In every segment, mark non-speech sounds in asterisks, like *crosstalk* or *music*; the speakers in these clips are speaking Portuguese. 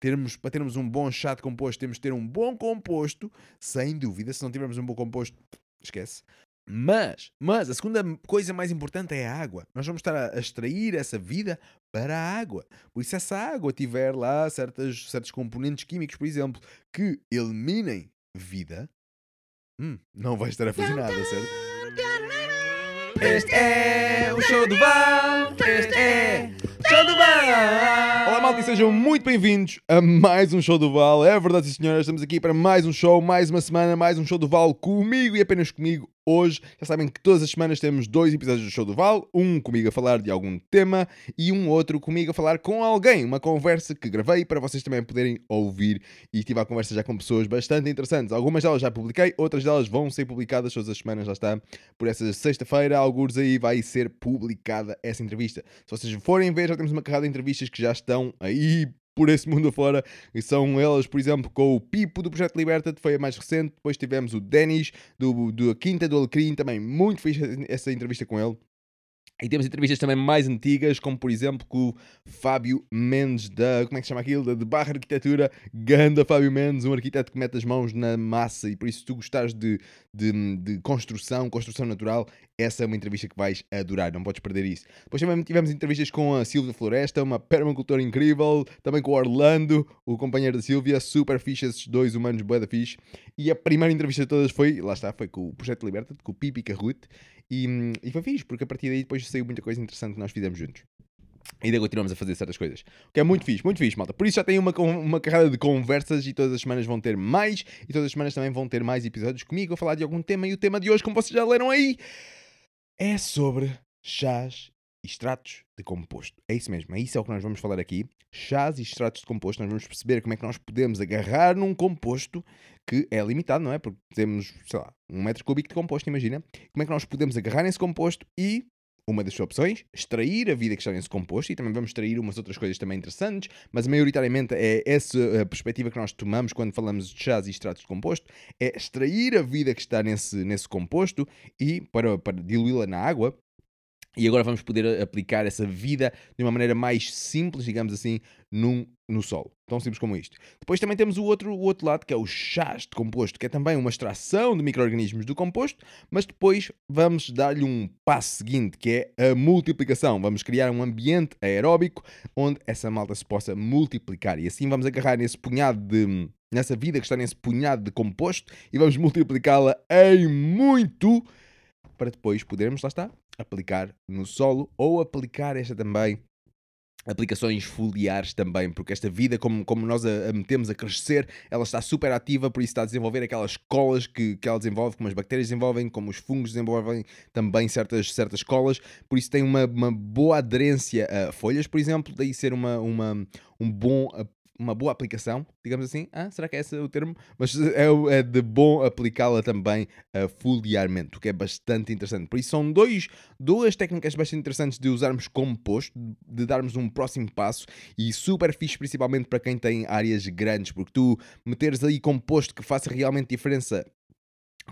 termos, para termos um bom chá de composto, temos de ter um bom composto, sem dúvida. Se não tivermos um bom composto, esquece. Mas, mas a segunda coisa mais importante é a água. Nós vamos estar a, a extrair essa vida para a água. Por isso, se essa água tiver lá certas, certos componentes químicos, por exemplo, que eliminem vida, hum, não vai estar a fazer nada, certo? Este é o show do Val. Este é show do Val. Olá, malta, e sejam muito bem-vindos a mais um show do Val. É verdade, senhoras, estamos aqui para mais um show, mais uma semana, mais um show do Val comigo e apenas comigo. Hoje, já sabem que todas as semanas temos dois episódios do Show do Val, um comigo a falar de algum tema e um outro comigo a falar com alguém, uma conversa que gravei para vocês também poderem ouvir e tive a conversa já com pessoas bastante interessantes. Algumas delas já publiquei, outras delas vão ser publicadas todas as semanas, já está. Por essa sexta-feira, alguns aí vai ser publicada essa entrevista. Se vocês forem ver, já temos uma carrada de entrevistas que já estão aí por esse mundo afora. E são elas, por exemplo, com o Pipo do Projeto Liberta, que foi a mais recente. Depois tivemos o Denis do, do Quinta do Alecrim, também muito fixe essa entrevista com ele. E temos entrevistas também mais antigas, como por exemplo com o Fábio Mendes da. Como é que se chama aquilo? Da de Barra Arquitetura. Ganda Fábio Mendes, um arquiteto que mete as mãos na massa. E por isso, se tu gostares de, de, de, construção, construção natural, essa é uma entrevista que vais adorar. Não podes perder isso. Depois também tivemos entrevistas com a Silvia Floresta, uma permacultora incrível. Também com o Orlando, o companheiro da Silvia. Super fixe, esses dois humanos, boa da fixe. E a primeira entrevista de todas foi, lá está, foi com o Projeto Liberta, com o Pipi Carrute. E, e foi fixe, porque a partir daí depois saiu muita coisa interessante que nós fizemos juntos. E ainda continuamos a fazer certas coisas. O que é muito fixe, muito fixe, malta. Por isso já tem uma, uma carrada de conversas e todas as semanas vão ter mais. E todas as semanas também vão ter mais episódios comigo a falar de algum tema. E o tema de hoje, como vocês já leram aí, é sobre chás e extratos de composto. É isso mesmo, é isso é o que nós vamos falar aqui. Chás e extratos de composto. Nós vamos perceber como é que nós podemos agarrar num composto que é limitado, não é? Porque temos, sei lá, um metro cúbico de composto, imagina. Como é que nós podemos agarrar nesse composto e uma das opções, extrair a vida que está nesse composto e também vamos extrair umas outras coisas também interessantes, mas maioritariamente é essa a perspectiva que nós tomamos quando falamos de chás e extratos de composto, é extrair a vida que está nesse, nesse composto e para, para diluí-la na água e agora vamos poder aplicar essa vida de uma maneira mais simples, digamos assim, num, no solo. Tão simples como isto. Depois também temos o outro, o outro lado, que é o chás de composto, que é também uma extração de micro-organismos do composto, mas depois vamos dar-lhe um passo seguinte, que é a multiplicação. Vamos criar um ambiente aeróbico onde essa malta se possa multiplicar. E assim vamos agarrar nesse punhado de. nessa vida que está nesse punhado de composto e vamos multiplicá-la em muito para depois podermos, lá está, aplicar no solo ou aplicar esta também aplicações foliares também, porque esta vida, como, como nós a, a, metemos a crescer, ela está super ativa, por isso está a desenvolver aquelas colas que, que ela desenvolve, como as bactérias desenvolvem, como os fungos desenvolvem também certas, certas colas, por isso tem uma, uma boa aderência a folhas, por exemplo, daí ser uma, uma, um bom uma boa aplicação, digamos assim. Ah, será que é esse o termo? Mas é, é de bom aplicá-la também uh, foliarmente, o que é bastante interessante. Por isso, são dois, duas técnicas bastante interessantes de usarmos composto, de darmos um próximo passo e super fixe, principalmente para quem tem áreas grandes, porque tu meteres aí composto que faça realmente diferença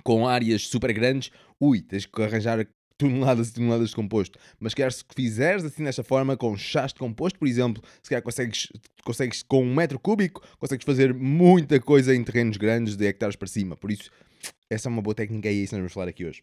com áreas super grandes, ui, tens que arranjar toneladas e toneladas de composto. Mas quer se fizeres assim desta forma, com chás de composto, por exemplo, se calhar consegues, consegues com um metro cúbico, consegues fazer muita coisa em terrenos grandes de hectares para cima. Por isso, essa é uma boa técnica e é isso que nós vamos falar aqui hoje.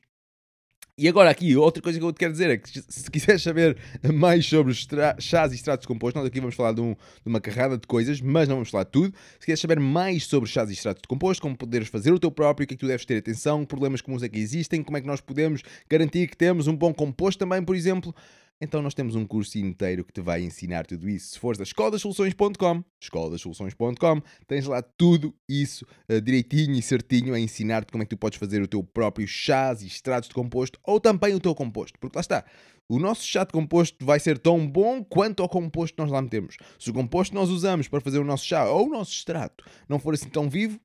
E agora aqui, outra coisa que eu te quero dizer é que se quiseres saber mais sobre chás e extratos de composto, nós aqui vamos falar de, um, de, uma carrada de coisas, mas não vamos falar de tudo. Se quiseres saber mais sobre chás e extratos de composto, como poderes fazer o teu próprio, o que é que tu deves ter atenção, problemas comuns é que existem, como é que nós podemos garantir que temos um bom composto também, por exemplo, então nós temos um curso inteiro que te vai ensinar tudo isso. Se fores a escolasoluções.com, escolasoluções.com, tens lá tudo isso uh, direitinho e certinho a ensinar-te como é que tu podes fazer o teu próprio chás e extratos de composto ou também o teu composto. Porque lá está, o nosso chá de composto vai ser tão bom quanto ao composto que nós lá metemos. Se o composto que nós usamos para fazer o nosso chá ou o nosso extrato não for assim tão vivo,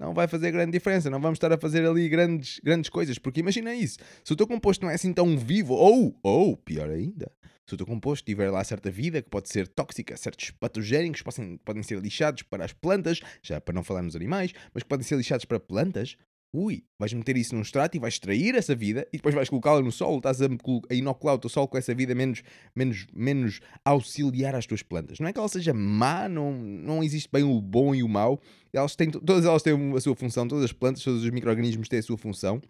não vai fazer grande diferença, não vamos estar a fazer ali grandes, grandes coisas, porque imagina isso, se o teu composto não é assim tão vivo, ou, ou, pior ainda, se o teu composto tiver lá certa vida que pode ser tóxica, certos patogénicos podem, podem ser lixados para as plantas, já para não falar nos animais, mas que podem ser lixados para plantas, Ui, vais meter isso num extrato e vais extrair essa vida e depois vais colocá-la no solo. Estás a, a inocular o teu solo com essa vida menos, menos, menos auxiliar às tuas plantas. Não é que ela seja má, não, não existe bem o bom e o mau. Elas têm, todas elas têm a sua função, todas as plantas, todos os micro-organismos têm a sua função.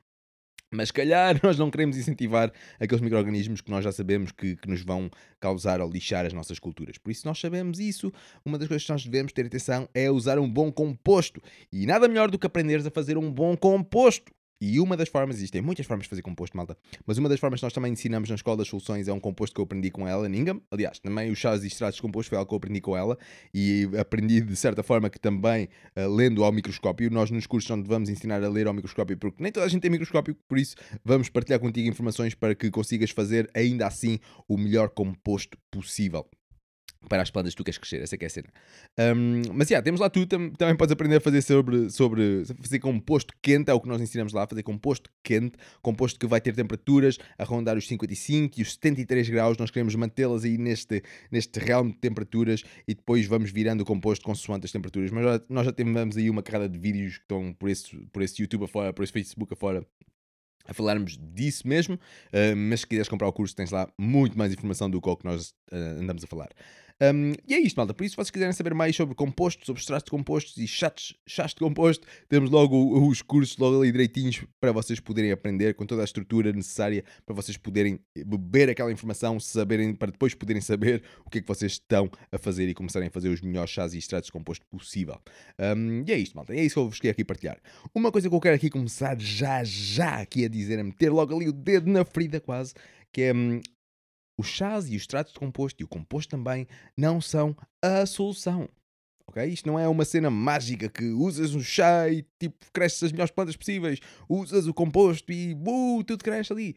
Mas se calhar *laughs* nós não queremos incentivar aqueles micro-organismos que nós já sabemos que, que, nos vão causar ou lixar as nossas culturas. Por isso nós sabemos isso. Uma das coisas que nós devemos ter atenção é usar um bom composto. E nada melhor do que aprenderes a fazer um bom composto. E uma das formas, existem muitas formas de fazer composto, malta, mas uma das formas que nós também ensinamos na Escola das Soluções é um composto que eu aprendi com ela, Ningham. Aliás, também os chás e extratos de composto foi algo que eu aprendi com ela e aprendi de certa forma que também uh, lendo ao microscópio. Nós nos cursos onde vamos ensinar a ler ao microscópio, porque nem toda a gente tem microscópio, por isso vamos partilhar contigo informações para que consigas fazer ainda assim o melhor composto possível para as plantas que tu queres crescer, essa é, é a cena. Um, mas já, yeah, temos lá tu, tam, também podes aprender a fazer sobre, sobre fazer composto quente, é o que nós ensinamos lá, fazer composto quente, composto que vai ter temperaturas a rondar os 55 e os 73 graus, nós queremos mantê-las aí neste, neste realm de temperaturas e depois vamos virando o composto consoante as temperaturas. Mas já, nós já temos aí uma carrada de vídeos que estão por esse, por esse YouTube afora, por esse Facebook afora, a falarmos disso mesmo, uh, mas se quiseres comprar o curso tens lá muito mais informação do que o que nós uh, andamos a falar. Um, e é isto, malta. Por isso, se vocês quiserem saber mais sobre compostos, sobre extratos de compostos e chás, chás de composto, temos logo os cursos logo ali direitinhos para vocês poderem aprender com toda a estrutura necessária para vocês poderem beber aquela informação, saberem, para depois poderem saber o que é que vocês estão a fazer e começarem a fazer os melhores chás e extratos de composto possível. Um, e é isto, malta. É isso que eu vos queria aqui partilhar. Uma coisa que eu quero aqui começar já, já aqui a dizer, a meter logo ali o dedo na ferida quase, que é hum, os chás e os extratos de composto e o composto também não são a solução. Ok? Isto não é uma cena mágica que usas um chá e tipo cresces as melhores plantas possíveis, usas o composto e uh, tudo cresce ali.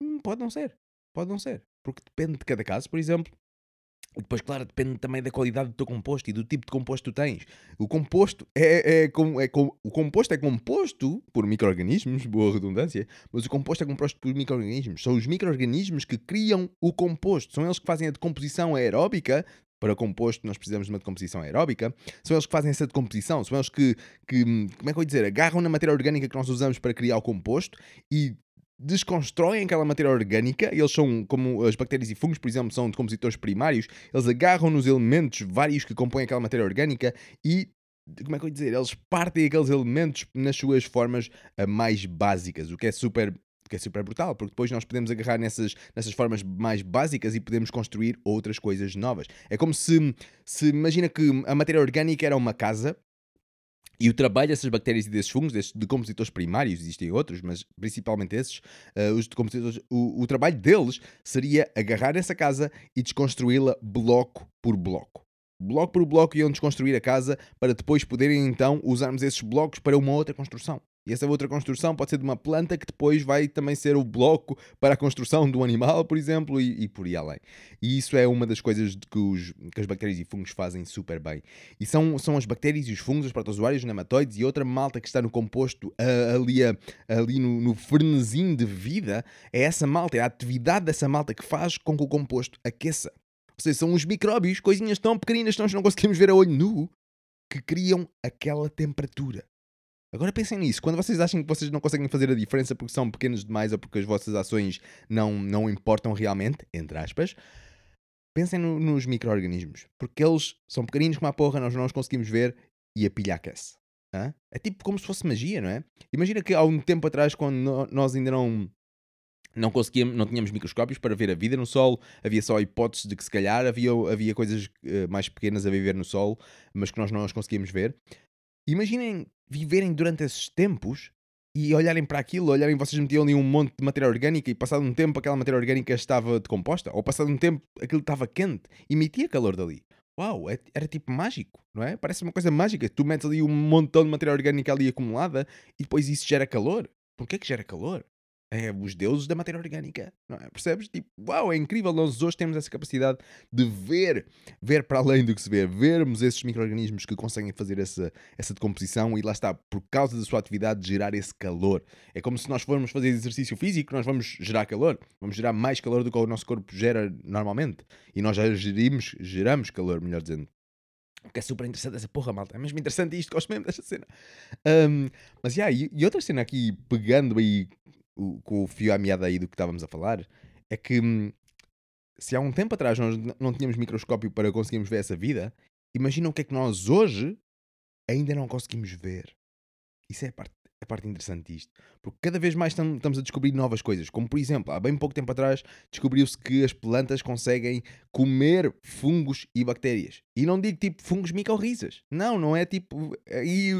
Hum, pode não ser. Pode não ser. Porque depende de cada caso. Por exemplo, depois, claro, depende também da qualidade do teu composto e do tipo de composto que tens. O composto é, é, é, é, o composto é composto por micro-organismos, *laughs* boa redundância, mas o composto é composto por micro-organismos. São os micro-organismos que criam o composto. São eles que fazem a decomposição aeróbica para composto, nós precisamos de uma decomposição aeróbica. São eles que fazem essa decomposição, são eles que, que, como é que eu vou dizer, agarram na matéria orgânica que nós usamos para criar o composto e desconstroem aquela matéria orgânica, eles são como as bactérias e fungos, por exemplo, são decompositores primários, eles agarram nos elementos vários que compõem aquela matéria orgânica e como é que eu ia dizer? Eles partem aqueles elementos nas suas formas eh, mais básicas, o que é super que é super brutal, porque depois nós podemos agarrar nessas, nessas formas mais básicas e podemos construir outras coisas novas. É como se, se imagina que a matéria orgânica era uma casa e o trabalho dessas bactérias e desses fungos, desses decompositores primários, existem outros, mas principalmente esses, uh, os decompositores, o, o trabalho deles seria agarrar essa casa e desconstruí-la bloco por bloco. Bloco por bloco iam desconstruir a casa para depois poderem então usarmos esses blocos para uma outra construção. E essa outra construção pode ser de uma planta que depois vai também ser o bloco para a construção do animal, por exemplo, e, e por aí além. E isso é uma das coisas que, os, que as bactérias e fungos fazem super bem. E são, são as bactérias e os fungos, os protozoários, os nematóides e outra malta que está no composto uh, ali, uh, ali no, no de vida. É essa malta, é a atividade dessa malta que faz com que o composto aqueça. Ou seja, são os micróbios, coisinhas tão pequeninas que nós não conseguimos ver a olho nu, que criam aquela temperatura. Agora pensem nisso. Quando vocês acham que vocês não conseguem fazer a diferença porque são pequenos demais ou porque as vossas ações não, não importam realmente, entre aspas, pensem no, nos micro-organismos. Porque eles são pequeninos como a porra, nós não os conseguimos ver e a pilha aquece. Hã? É tipo como se fosse magia, não é? Imagina que há um tempo atrás, quando nós ainda não não conseguíamos, não tínhamos microscópios para ver a vida no Sol, havia só hipóteses de que se calhar havia, havia coisas uh, mais pequenas a viver no Sol, mas que nós não as conseguíamos ver. Imaginem viverem durante esses tempos e olharem para aquilo, olharem, vocês metiam ali um monte de matéria orgânica e passado um tempo aquela matéria orgânica estava decomposta, ou passado um tempo aquilo estava quente, emitia calor dali. Uau, é, era tipo mágico, não é? Parece uma coisa mágica. Tu metes ali um montão de matéria orgânica ali acumulada e depois isso gera calor. Porquê que gera calor? É os deuses da matéria orgânica, não é? Percebes? Tipo, uau, é incrível. Nós hoje temos essa capacidade de ver, ver para além do que se vê, vermos esses micro-organismos que conseguem fazer essa, essa decomposição e lá está, por causa da sua atividade, gerar esse calor. É como se nós formos fazer exercício físico, nós vamos gerar calor, vamos gerar mais calor do que o nosso corpo gera normalmente. E nós já gerimos, geramos calor, melhor dizendo. Que é super interessante essa porra, malta. É mesmo interessante isto, gosto mesmo desta cena. Um, mas, yeah, e, e outra cena aqui, pegando aí com o fio à meada aí do que estávamos a falar, é que hum, se há um tempo atrás nós não tínhamos microscópio para conseguirmos ver essa vida, imagina o que é que nós hoje ainda não conseguimos ver. Isso é a parte, a parte interessante disto. Porque cada vez mais tam- estamos a descobrir novas coisas. Como, por exemplo, há bem pouco tempo atrás descobriu-se que as plantas conseguem comer fungos e bactérias. E não digo tipo fungos micorrizas. Não, não é tipo. Aí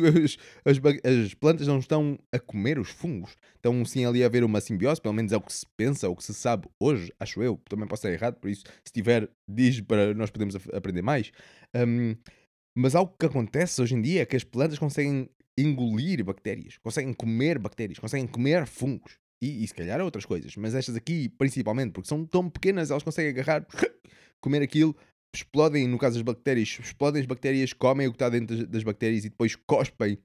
as, as, as plantas não estão a comer os fungos. Estão sim ali a haver uma simbiose, pelo menos é o que se pensa, o que se sabe hoje, acho eu. Também posso estar errado, por isso, se tiver, diz para nós podermos af- aprender mais. Hum, mas algo que acontece hoje em dia é que as plantas conseguem engolir bactérias, conseguem comer bactérias, conseguem comer fungos. E, e se calhar outras coisas, mas estas aqui principalmente, porque são tão pequenas, elas conseguem agarrar, *laughs* comer aquilo, explodem, no caso das bactérias, explodem as bactérias, comem o que está dentro das, das bactérias e depois cospem.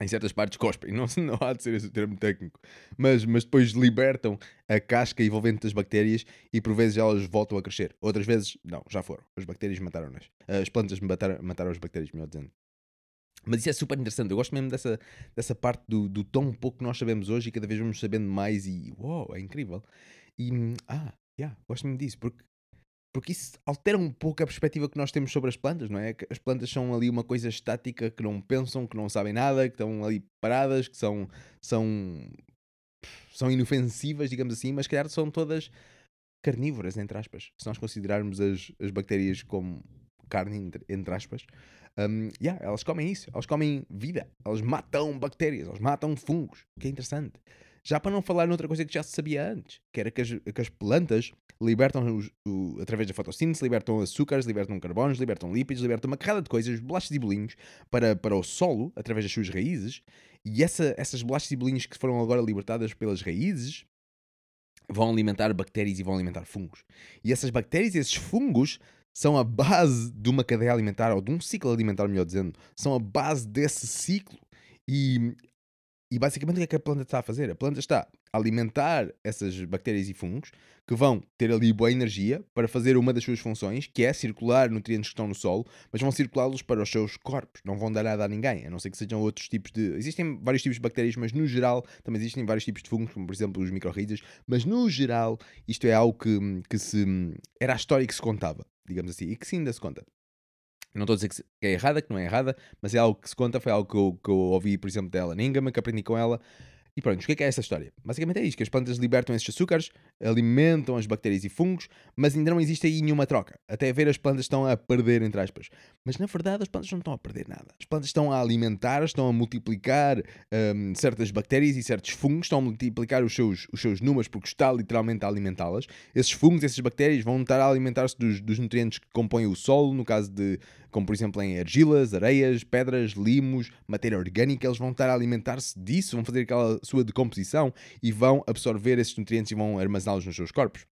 Em certas partes cospem, *laughs* não, não há de ser esse o termo técnico, mas, mas depois libertam a casca envolvente das bactérias e por vezes elas voltam a crescer. Outras vezes, não, já foram. As bactérias mataram-nas. As plantas mataram, mataram as bactérias, melhor dizendo. Mas isso é super interessante. Eu gosto mesmo dessa, dessa parte do, do tão pouco que nós sabemos hoje e cada vez vamos sabendo mais e uau, é incrível. E hum, ah, yeah, gosto mesmo disso porque, porque isso altera um pouco a perspectiva que nós temos sobre as plantas, não é? As plantas são ali uma coisa estática que não pensam, que não sabem nada, que estão ali paradas, que são, são, são inofensivas, digamos assim, mas calhar são todas carnívoras, entre aspas. Se nós considerarmos as, as bactérias como carne, entre, entre aspas, um, yeah, elas comem isso, elas comem vida, elas matam bactérias, elas matam fungos, o que é interessante. Já para não falar noutra coisa que já se sabia antes, que era que as, que as plantas libertam, os- o- através da fotossíntese, libertam açúcares, libertam carbonos, libertam lípidos, libertam uma carrada de coisas, bolachas e bolinhos, para, para o solo, através das suas raízes, e essa, essas bolachas e bolinhos que foram agora libertadas pelas raízes, vão alimentar bactérias e vão alimentar fungos. E essas bactérias e esses fungos são a base de uma cadeia alimentar, ou de um ciclo alimentar, melhor dizendo, são a base desse ciclo. E, e basicamente o que é que a planta está a fazer? A planta está a alimentar essas bactérias e fungos que vão ter ali boa energia para fazer uma das suas funções, que é circular nutrientes que estão no solo, mas vão circulá-los para os seus corpos, não vão dar nada a ninguém, a não ser que sejam outros tipos de. Existem vários tipos de bactérias, mas no geral também existem vários tipos de fungos, como por exemplo os microrrídeos, mas no geral isto é algo que, que se. era a história que se contava, digamos assim, e que sim ainda se conta. Não estou a dizer que é errada, que não é errada, mas é algo que se conta, foi algo que eu, que eu ouvi, por exemplo, dela Ningama, que aprendi com ela. E pronto, o que é que é essa história? Basicamente é isto, que as plantas libertam esses açúcares, alimentam as bactérias e fungos, mas ainda não existe aí nenhuma troca. Até ver as plantas estão a perder, entre aspas. Mas na verdade as plantas não estão a perder nada. As plantas estão a alimentar, estão a multiplicar hum, certas bactérias e certos fungos, estão a multiplicar os seus, os seus números porque está literalmente a alimentá-las. Esses fungos, essas bactérias vão estar a alimentar-se dos, dos nutrientes que compõem o solo, no caso de, como por exemplo em argilas, areias, pedras, limos, matéria orgânica, eles vão estar a alimentar-se disso, vão fazer aquela sua decomposição e vão absorver esses nutrientes e vão armazená-los nos seus corpos.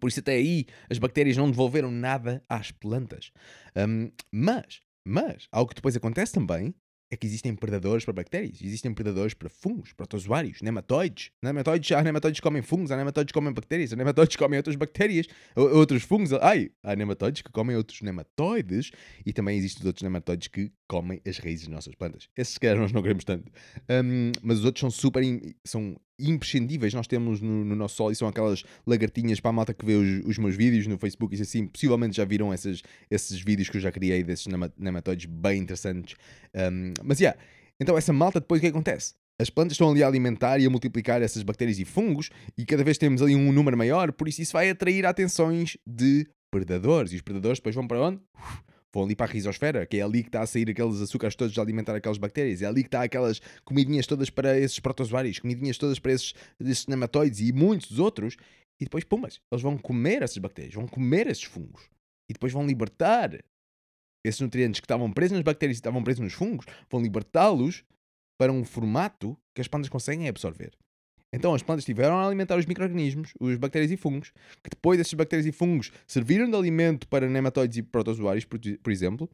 Por isso até aí as bactérias não devolveram nada às plantas. Hum, mas, mas, algo que depois acontece também é que existem predadores para bactérias, existem predadores para fungos, protozoários, nematóides. Nematóides, há nematóides que comem fungos, há nematóides que comem bactérias, há nematóides que *laughs* comem outras bactérias, outros fungos. Ai, há nematóides que comem outros nematóides e também existem os outros nematóides que comem as raízes das nossas plantas. Esses, se calhar, nós não queremos tanto. Hum, mas os outros são super im- são imprescindíveis. Nós temos no, no nosso solo e são aquelas lagartinhas para a malta que vê os, os meus vídeos no Facebook e assim, possivelmente já viram esses, esses vídeos que eu já criei desses nema- nematóides bem interessantes. Um, mas, yeah, então essa malta depois o que acontece? As plantas estão ali a alimentar e a multiplicar essas bactérias e fungos e cada vez temos ali um número maior, por isso isso vai atrair atenções de predadores. E os predadores depois vão para onde? Uf, Vão ali para a risosfera, que é ali que está a sair aqueles açúcares todos a alimentar aquelas bactérias. É ali que está aquelas comidinhas todas para esses protozoários, comidinhas todas para esses, esses nematóides e muitos outros. E depois, pumas, eles vão comer essas bactérias, vão comer esses fungos. E depois vão libertar esses nutrientes que estavam presos nas bactérias e estavam presos nos fungos, vão libertá-los para um formato que as plantas conseguem absorver. Então as plantas tiveram a alimentar os micro-organismos, os bactérias e fungos, que depois desses bactérias e fungos serviram de alimento para nematóides e protozoários, por, por exemplo,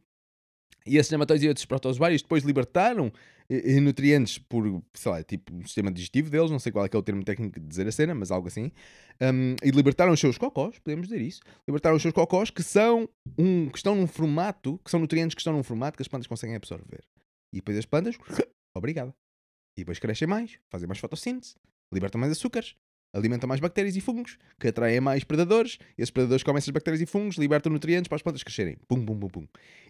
E esses nematóides e outros protozoários depois libertaram eh, eh, nutrientes por, sei lá, tipo, o sistema digestivo deles, não sei qual é é o termo técnico de dizer a cena, mas algo assim, um, e libertaram os seus cocós, podemos dizer isso, libertaram os seus cocós que são um, que estão num formato, que são nutrientes que estão num formato que as plantas conseguem absorver. E depois as plantas, *coughs* obrigada. E depois crescem mais, fazem mais fotossíntese, libertam mais açúcares, alimentam mais bactérias e fungos, que atraem mais predadores, esses predadores comem essas bactérias e fungos, libertam nutrientes para as plantas crescerem. Pum, pum, pum, pum.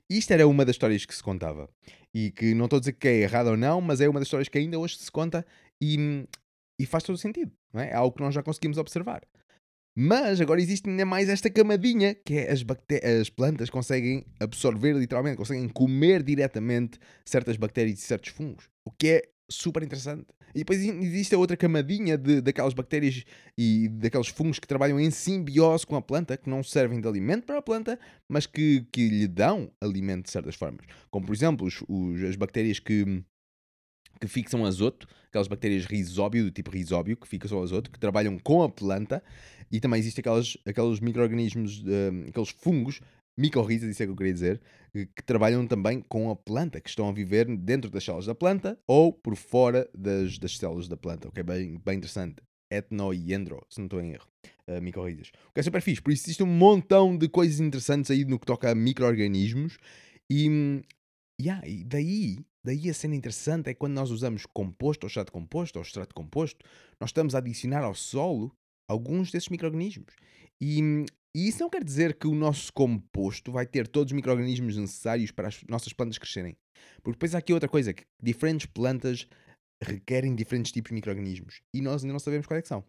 Isto era uma das histórias que se contava. E que não estou a dizer que é errado ou não, mas é uma das histórias que ainda hoje se conta e, e faz todo o sentido. Não é? é algo que nós já conseguimos observar. Mas agora existe ainda mais esta camadinha, que é as, as plantas conseguem absorver literalmente, conseguem comer diretamente certas bactérias e certos fungos. O que é super interessante. E depois existe a outra camadinha de, daquelas bactérias e daqueles fungos que trabalham em simbiose com a planta, que não servem de alimento para a planta, mas que, que lhe dão alimento de certas formas. Como, por exemplo, os, os, as bactérias que, que fixam azoto, aquelas bactérias risóbio, do tipo risóbio, que fixam azoto, que trabalham com a planta, e também existem aquelas, aqueles micro-organismos, uh, aqueles fungos micorrizas, isso é que eu queria dizer, que trabalham também com a planta, que estão a viver dentro das células da planta ou por fora das, das células da planta, ok? Bem, bem interessante. Etno e endro, se não estou em erro. Uh. O que é super fixe. Por isso existe um montão de coisas interessantes aí no que toca a micro-organismos e, yeah, e daí, daí a cena interessante é quando nós usamos composto ou de composto ou extrato composto, nós estamos a adicionar ao solo alguns desses micro-organismos. E e isso não quer dizer que o nosso composto vai ter todos os micro-organismos necessários para as nossas plantas crescerem. Porque depois há aqui outra coisa, que diferentes plantas requerem diferentes tipos de micro-organismos. E nós ainda não sabemos quais é são.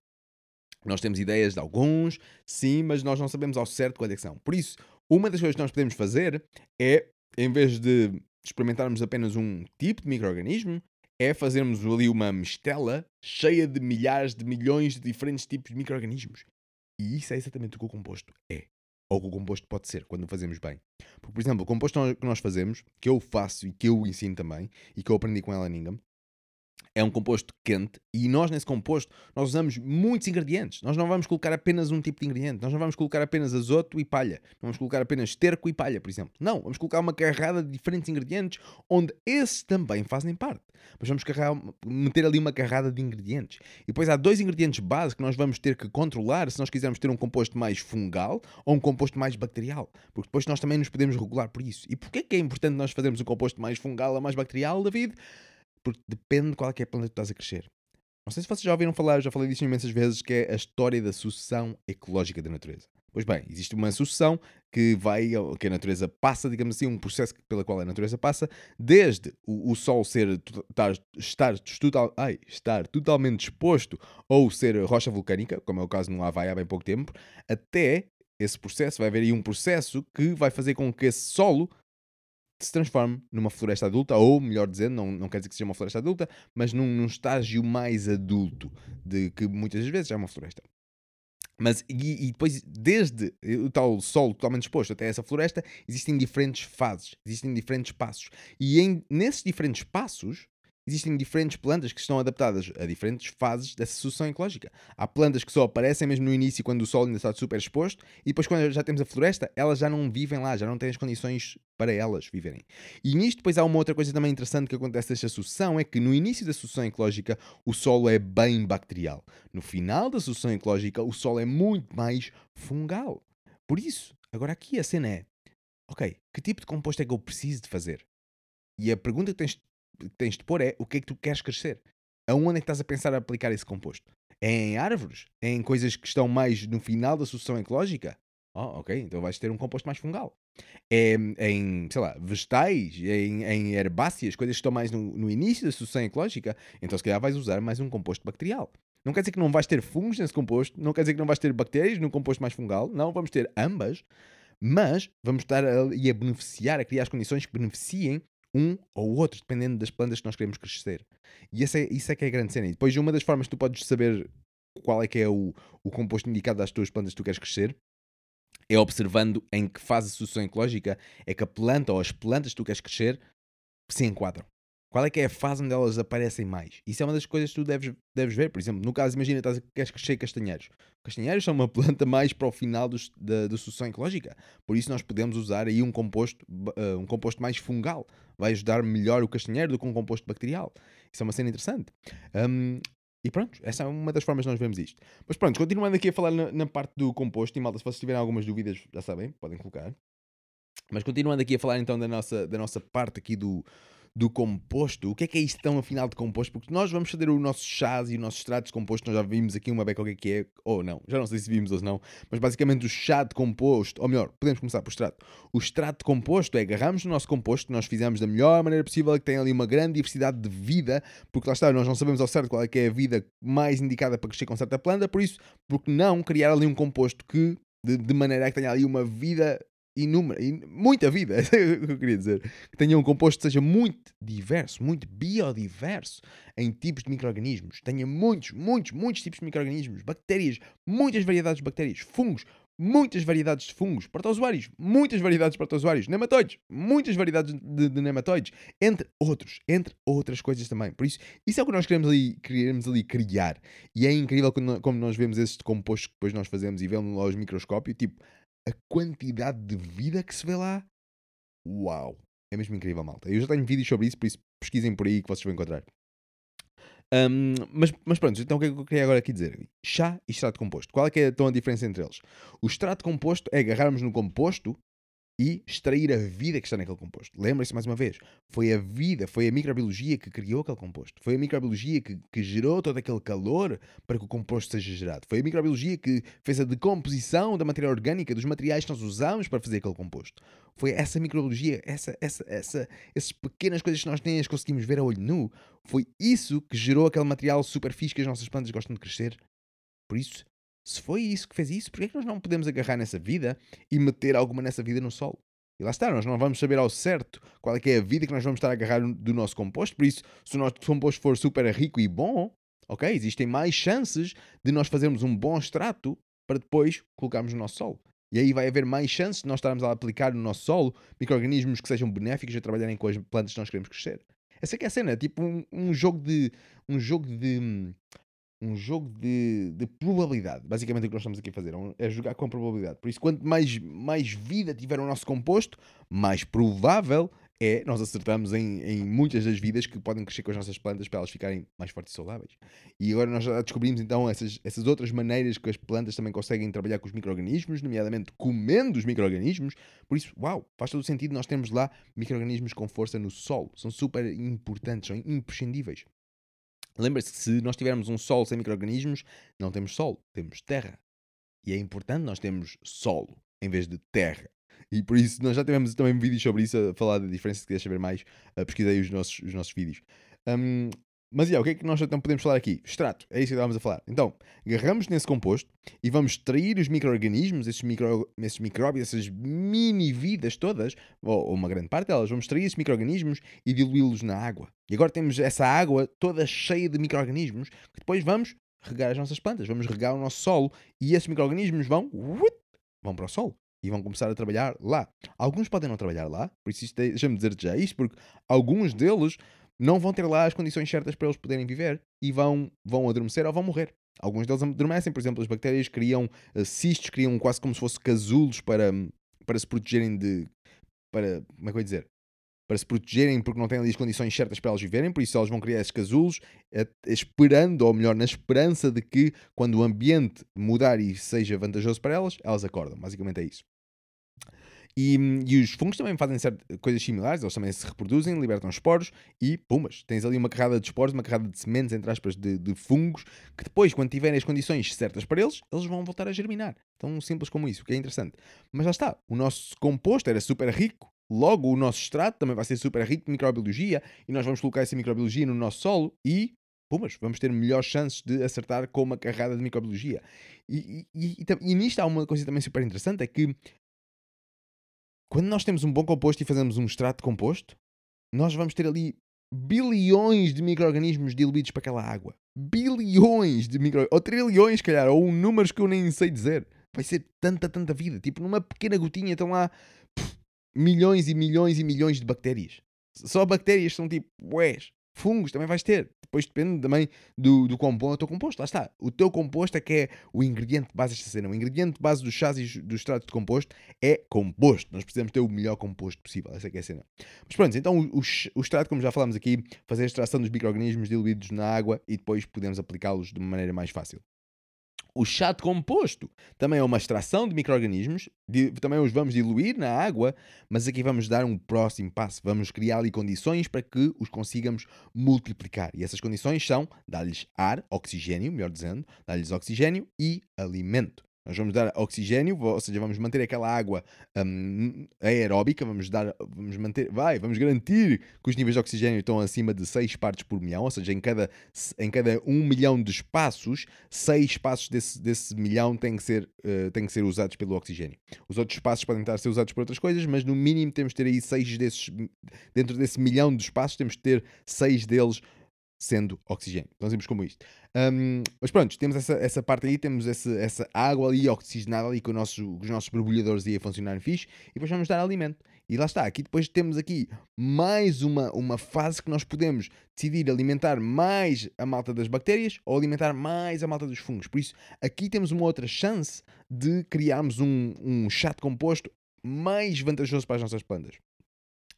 Nós temos ideias de alguns, sim, mas nós não sabemos ao certo quais é são. Por isso, uma das coisas que nós podemos fazer é, em vez de experimentarmos apenas um tipo de micro-organismo, é fazermos ali uma mistela cheia de milhares de milhões de diferentes tipos de micro-organismos. E isso é exatamente o que o composto é. Ou o que o composto pode ser quando o fazemos bem. Porque, por exemplo, o composto que nós fazemos, que eu faço e que eu ensino também, e que eu aprendi com ela Ningham, é um composto quente e nós nesse composto nós usamos muitos ingredientes. Nós não vamos colocar apenas um tipo de ingrediente. Nós não vamos colocar apenas azoto e palha. Não vamos colocar apenas esterco e palha, por exemplo. Não, vamos colocar uma carrada de diferentes ingredientes onde esses também fazem parte. Mas vamos carregar, meter ali uma carrada de ingredientes. E depois há dois ingredientes base que nós vamos ter que controlar se nós quisermos ter um composto mais fungal ou um composto mais bacterial. Porque depois nós também nos podemos regular por isso. E porquê que é importante nós fazermos um composto mais fungal ou mais bacterial, David? Porque depende de qual é, é a planta que estás a crescer. Não sei se vocês já ouviram falar, já falei disso imensas vezes, que é a história da sucessão ecológica da natureza. Pois bem, existe uma sucessão que vai, que a natureza passa, digamos assim, um processo pela qual a natureza passa, desde o, o Sol ser, estar, estar, ai, estar totalmente exposto ou ser rocha vulcânica, como é o caso no Havaí há bem pouco tempo, até esse processo, vai haver aí um processo que vai fazer com que esse solo se transforme numa floresta adulta, ou melhor dizendo, não, não quer dizer que seja uma floresta adulta, mas num, num estágio mais adulto, de que muitas vezes é uma floresta. Mas e, e, depois, desde o tal solo totalmente exposto até essa floresta, existem diferentes fases, existem diferentes passos. E em, nesses diferentes passos, existem diferentes plantas que estão adaptadas a diferentes fases dessa sucessão ecológica. Há plantas que só aparecem mesmo no início, quando o sol ainda está super exposto, e depois, quando já temos a floresta, elas já não vivem lá, já não têm as condições para elas viverem. E nisto, depois, há uma outra coisa também interessante que acontece nesta sucessão: é que no início da sucessão ecológica, o solo é bem bacterial. No final da sucessão ecológica, o solo é muito mais fungal. Por isso, agora aqui a cena é: ok, que tipo de composto é que eu preciso de fazer? E a pergunta que tens tens de pôr é o que é que tu queres crescer. Aonde é que estás a pensar a aplicar esse composto? É em árvores? É em coisas que estão mais no final da sucessão ecológica? Oh, ok, então vais ter um composto mais fungal. É em, sei lá, vegetais, é em, em herbáceas, coisas que estão mais no, no início da sucessão ecológica, então se calhar vais usar mais um composto bacterial. Não quer dizer que não vais ter fungos nesse composto, não quer dizer que não vais ter bactérias num composto mais fungal, não, vamos ter ambas, mas vamos estar a, a beneficiar, a criar as condições que beneficiem um ou outro, dependendo das plantas que nós queremos crescer. E isso é, isso é que é a grande cena. E depois, uma das formas que tu podes saber qual é que é o, o composto indicado às tuas plantas que tu queres crescer é observando em que fase de sucessão ecológica é que a planta ou as plantas que tu queres crescer se enquadram. Qual é que é a fase onde elas aparecem mais? Isso é uma das coisas que tu deves, deves ver. Por exemplo, no caso, imagina que queres crescer castanheiros. Castanheiros são uma *laughs* planta mais para o final dos, da, da sucessão ecológica. Por isso nós podemos usar aí um composto, uh, um composto mais fungal. Vai ajudar melhor o castanheiro do que um composto bacterial. Isso é uma cena interessante. Um, e pronto, essa é uma das formas que nós vemos isto. Mas pronto, continuando aqui a falar na, na parte do composto, e malta, se vocês tiverem algumas dúvidas, já sabem, podem colocar. Mas continuando aqui a falar então da nossa, da nossa parte aqui do, do composto. O que é que é isto tão afinal de composto? Porque nós vamos fazer o nosso chás e o nosso extrato de composto. Nós já vimos aqui uma beca o que é que é, ou não. Já não sei se vimos ou não. Mas basicamente o chá de composto, ou melhor, podemos começar por extrato. O extrato de composto é agarramos o nosso composto nós fizemos da melhor maneira possível, que tem ali uma grande diversidade de vida, porque lá está, nós não sabemos ao certo qual é que é a vida mais indicada para crescer com certa planta, por isso, porque não criar ali um composto que de, de, maneira que tenha ali uma vida inúmera, in, muita vida, *laughs* é o que eu queria dizer. Que tenha um composto que seja muito diverso, muito biodiverso em tipos de micro-organismos. Tenha muitos, muitos, muitos tipos de micro-organismos, bactérias, muitas variedades de bactérias, fungos, muitas variedades de fungos, protozoários, muitas variedades de protozoários, nematóides, muitas variedades de, de, nematóides, entre outros, entre outras coisas também. Por isso, isso é o que nós queremos ali, queremos ali criar. E é incrível como nós vemos esses compostos que depois nós fazemos e vemos lá aos microscópio, tipo, a quantidade de vida que se vê lá. Uau! É mesmo incrível, malta. Eu já tenho vídeos sobre isso, por isso pesquisem por aí que vocês vão encontrar. Um, mas, mas pronto, então o que é que eu queria agora aqui dizer? Chá e extrato composto. Qual é que é então a diferença entre eles? O extrato composto é agarrarmos no composto e extrair a vida que está naquele composto. Lembrem-se mais uma vez, foi a vida, foi a microbiologia que criou aquele composto. Foi a microbiologia que, que gerou todo aquele calor para que o composto seja gerado. Foi a microbiologia que fez a decomposição da matéria orgânica, dos materiais que nós usamos para fazer aquele composto. Foi essa microbiologia, essa, essa, essa, essas pequenas coisas que nós nem as conseguimos ver a olho nu. Foi isso que gerou aquele material super fixe que as nossas plantas gostam de crescer. Por isso, se foi isso que fez isso, porquê é que nós não podemos agarrar nessa vida e meter alguma nessa vida no solo? E lá está, nós não vamos saber ao certo qual é é a vida que nós vamos estar a agarrar do nosso composto, por isso, se o nosso composto for super rico e bom, ok, existem mais chances de nós fazermos um bom extrato para depois colocarmos no nosso solo. E aí vai haver mais chances de nós estarmos a aplicar no nosso solo micro-organismos que sejam benéficos a trabalharem com as plantas que nós queremos crescer. Essa é que é a cena, é tipo um, um jogo de. um jogo de hum, um jogo de, de probabilidade. Basicamente o que nós estamos aqui a fazer é, é jogar com probabilidade. Por isso, quanto mais, mais vida tiver o nosso composto, mais provável é nós acertamos em, em muitas das vidas que podem crescer com as nossas plantas para elas ficarem mais fortes e saudáveis. E agora nós já descobrimos então essas, essas outras maneiras que as plantas também conseguem trabalhar com os micro-organismos, nomeadamente comendo os micro-organismos. Por isso, uau, faz todo o sentido nós temos lá micro-organismos com força no solo. São super importantes, são imprescindíveis. Lembre-se que se nós tivermos um solo sem micro-organismos, não temos solo, temos terra. E é importante nós termos solo em vez de terra. E por isso nós já tivemos também vídeos sobre isso a falar da diferença. Se quiser saber mais, pesquisei os nossos, os nossos vídeos. Um, mas yeah, o que é que nós então podemos falar aqui? Extrato, é isso que estávamos a falar. Então, agarramos nesse composto e vamos extrair os micro-organismos, esses, micro, esses micróbios, essas mini-vidas todas, ou, ou, uma grande parte delas, vamos extrair esses micro-organismos e diluí-los na água. E agora temos essa água toda cheia de micro-organismos que depois vamos regar as nossas plantas, vamos regar o nosso solo e esses micro-organismos vão, vão para o solo e vão começar a trabalhar lá. Alguns podem não trabalhar lá, por isso deixa-me dizer já isto, porque alguns deles não vão ter lá as condições certas para eles poderem viver e vão, vão adormecer ou vão morrer. Alguns deles adormecem, por exemplo, as bactérias criam uh, cistos, criam quase como se fossem casulos para, para se protegerem de. Para, como é que eu ia dizer? Para se protegerem porque não têm ali as condições certas para elas viverem, por isso elas vão criar esses casulos, uh, esperando, ou melhor, na esperança de que quando o ambiente mudar e seja vantajoso para elas, elas acordam. Basicamente é isso. E, e, os fungos também fazem certas coisas similares, eles também se reproduzem, libertam esporos e pumas. Tens ali uma carrada de esporos, uma carrada de sementes, entre aspas, de, de, fungos, que depois, quando tiverem as condições certas para eles, eles vão voltar a germinar. Tão simples como isso, o que é interessante. Mas lá está, o nosso composto era super rico, logo o nosso extrato também vai ser super rico de microbiologia e nós vamos colocar essa microbiologia no nosso solo e pumas, vamos ter melhores chances de acertar com uma carrada de microbiologia. E, e, e, e, nisto há uma coisa também super interessante: é que quando nós temos um bom composto e fazemos um extrato de composto, nós vamos ter ali bilhões de micro-organismos diluídos para aquela água. Bilhões de micro ou trilhões, calhar, ou números que eu nem sei dizer. Vai ser tanta, tanta vida. Tipo, numa pequena gotinha estão lá pff, milhões e milhões e milhões de bactérias. Só bactérias são tipo, ués, fungos também vais ter. Depois depende também do, do composto, do teu composto. Lá está. O teu composto é que é o ingrediente base desta cena. O ingrediente base dos chás e dos extratos de composto é composto. Nós precisamos ter o melhor composto possível. Essa é é a cena. Mas pronto, então o, o, o extrato, como já falámos aqui, fazer a extração dos micro-organismos diluídos na água e depois podemos aplicá-los de uma maneira mais fácil. O de composto também é uma extração de micro-organismos, também os vamos diluir na água, mas aqui vamos dar um próximo passo. Vamos criar ali condições para que os consigamos multiplicar. E essas condições são dar-lhes ar, oxigênio, melhor dizendo, dar-lhes oxigênio e alimento. Nós vamos dar oxigênio, ou seja, vamos manter aquela água um, aeróbica, vamos dar, vamos manter, vai, vamos garantir que os níveis de oxigênio estão acima de 6 partes por milhão, ou seja, em cada, em cada 1 milhão de espaços, 6 espaços desse, desse milhão têm que, ser, uh, têm que ser usados pelo oxigênio. Os outros espaços podem estar a ser usados por outras coisas, mas no mínimo temos de ter aí 6 desses, dentro desse milhão de espaços, temos de ter 6 deles sendo oxigênio. Tão simples como isto. Um, mas pronto, temos essa, essa parte aí, temos essa, essa água ali oxigenada ali com, nosso, com os nossos borbulhadores aí a funcionar fixe e depois vamos dar alimento. E lá está, aqui depois temos aqui mais uma, uma fase que nós podemos decidir alimentar mais a malta das bactérias ou alimentar mais a malta dos fungos. Por isso, aqui temos uma outra chance de criarmos um, um chato composto mais vantajoso para as nossas plantas.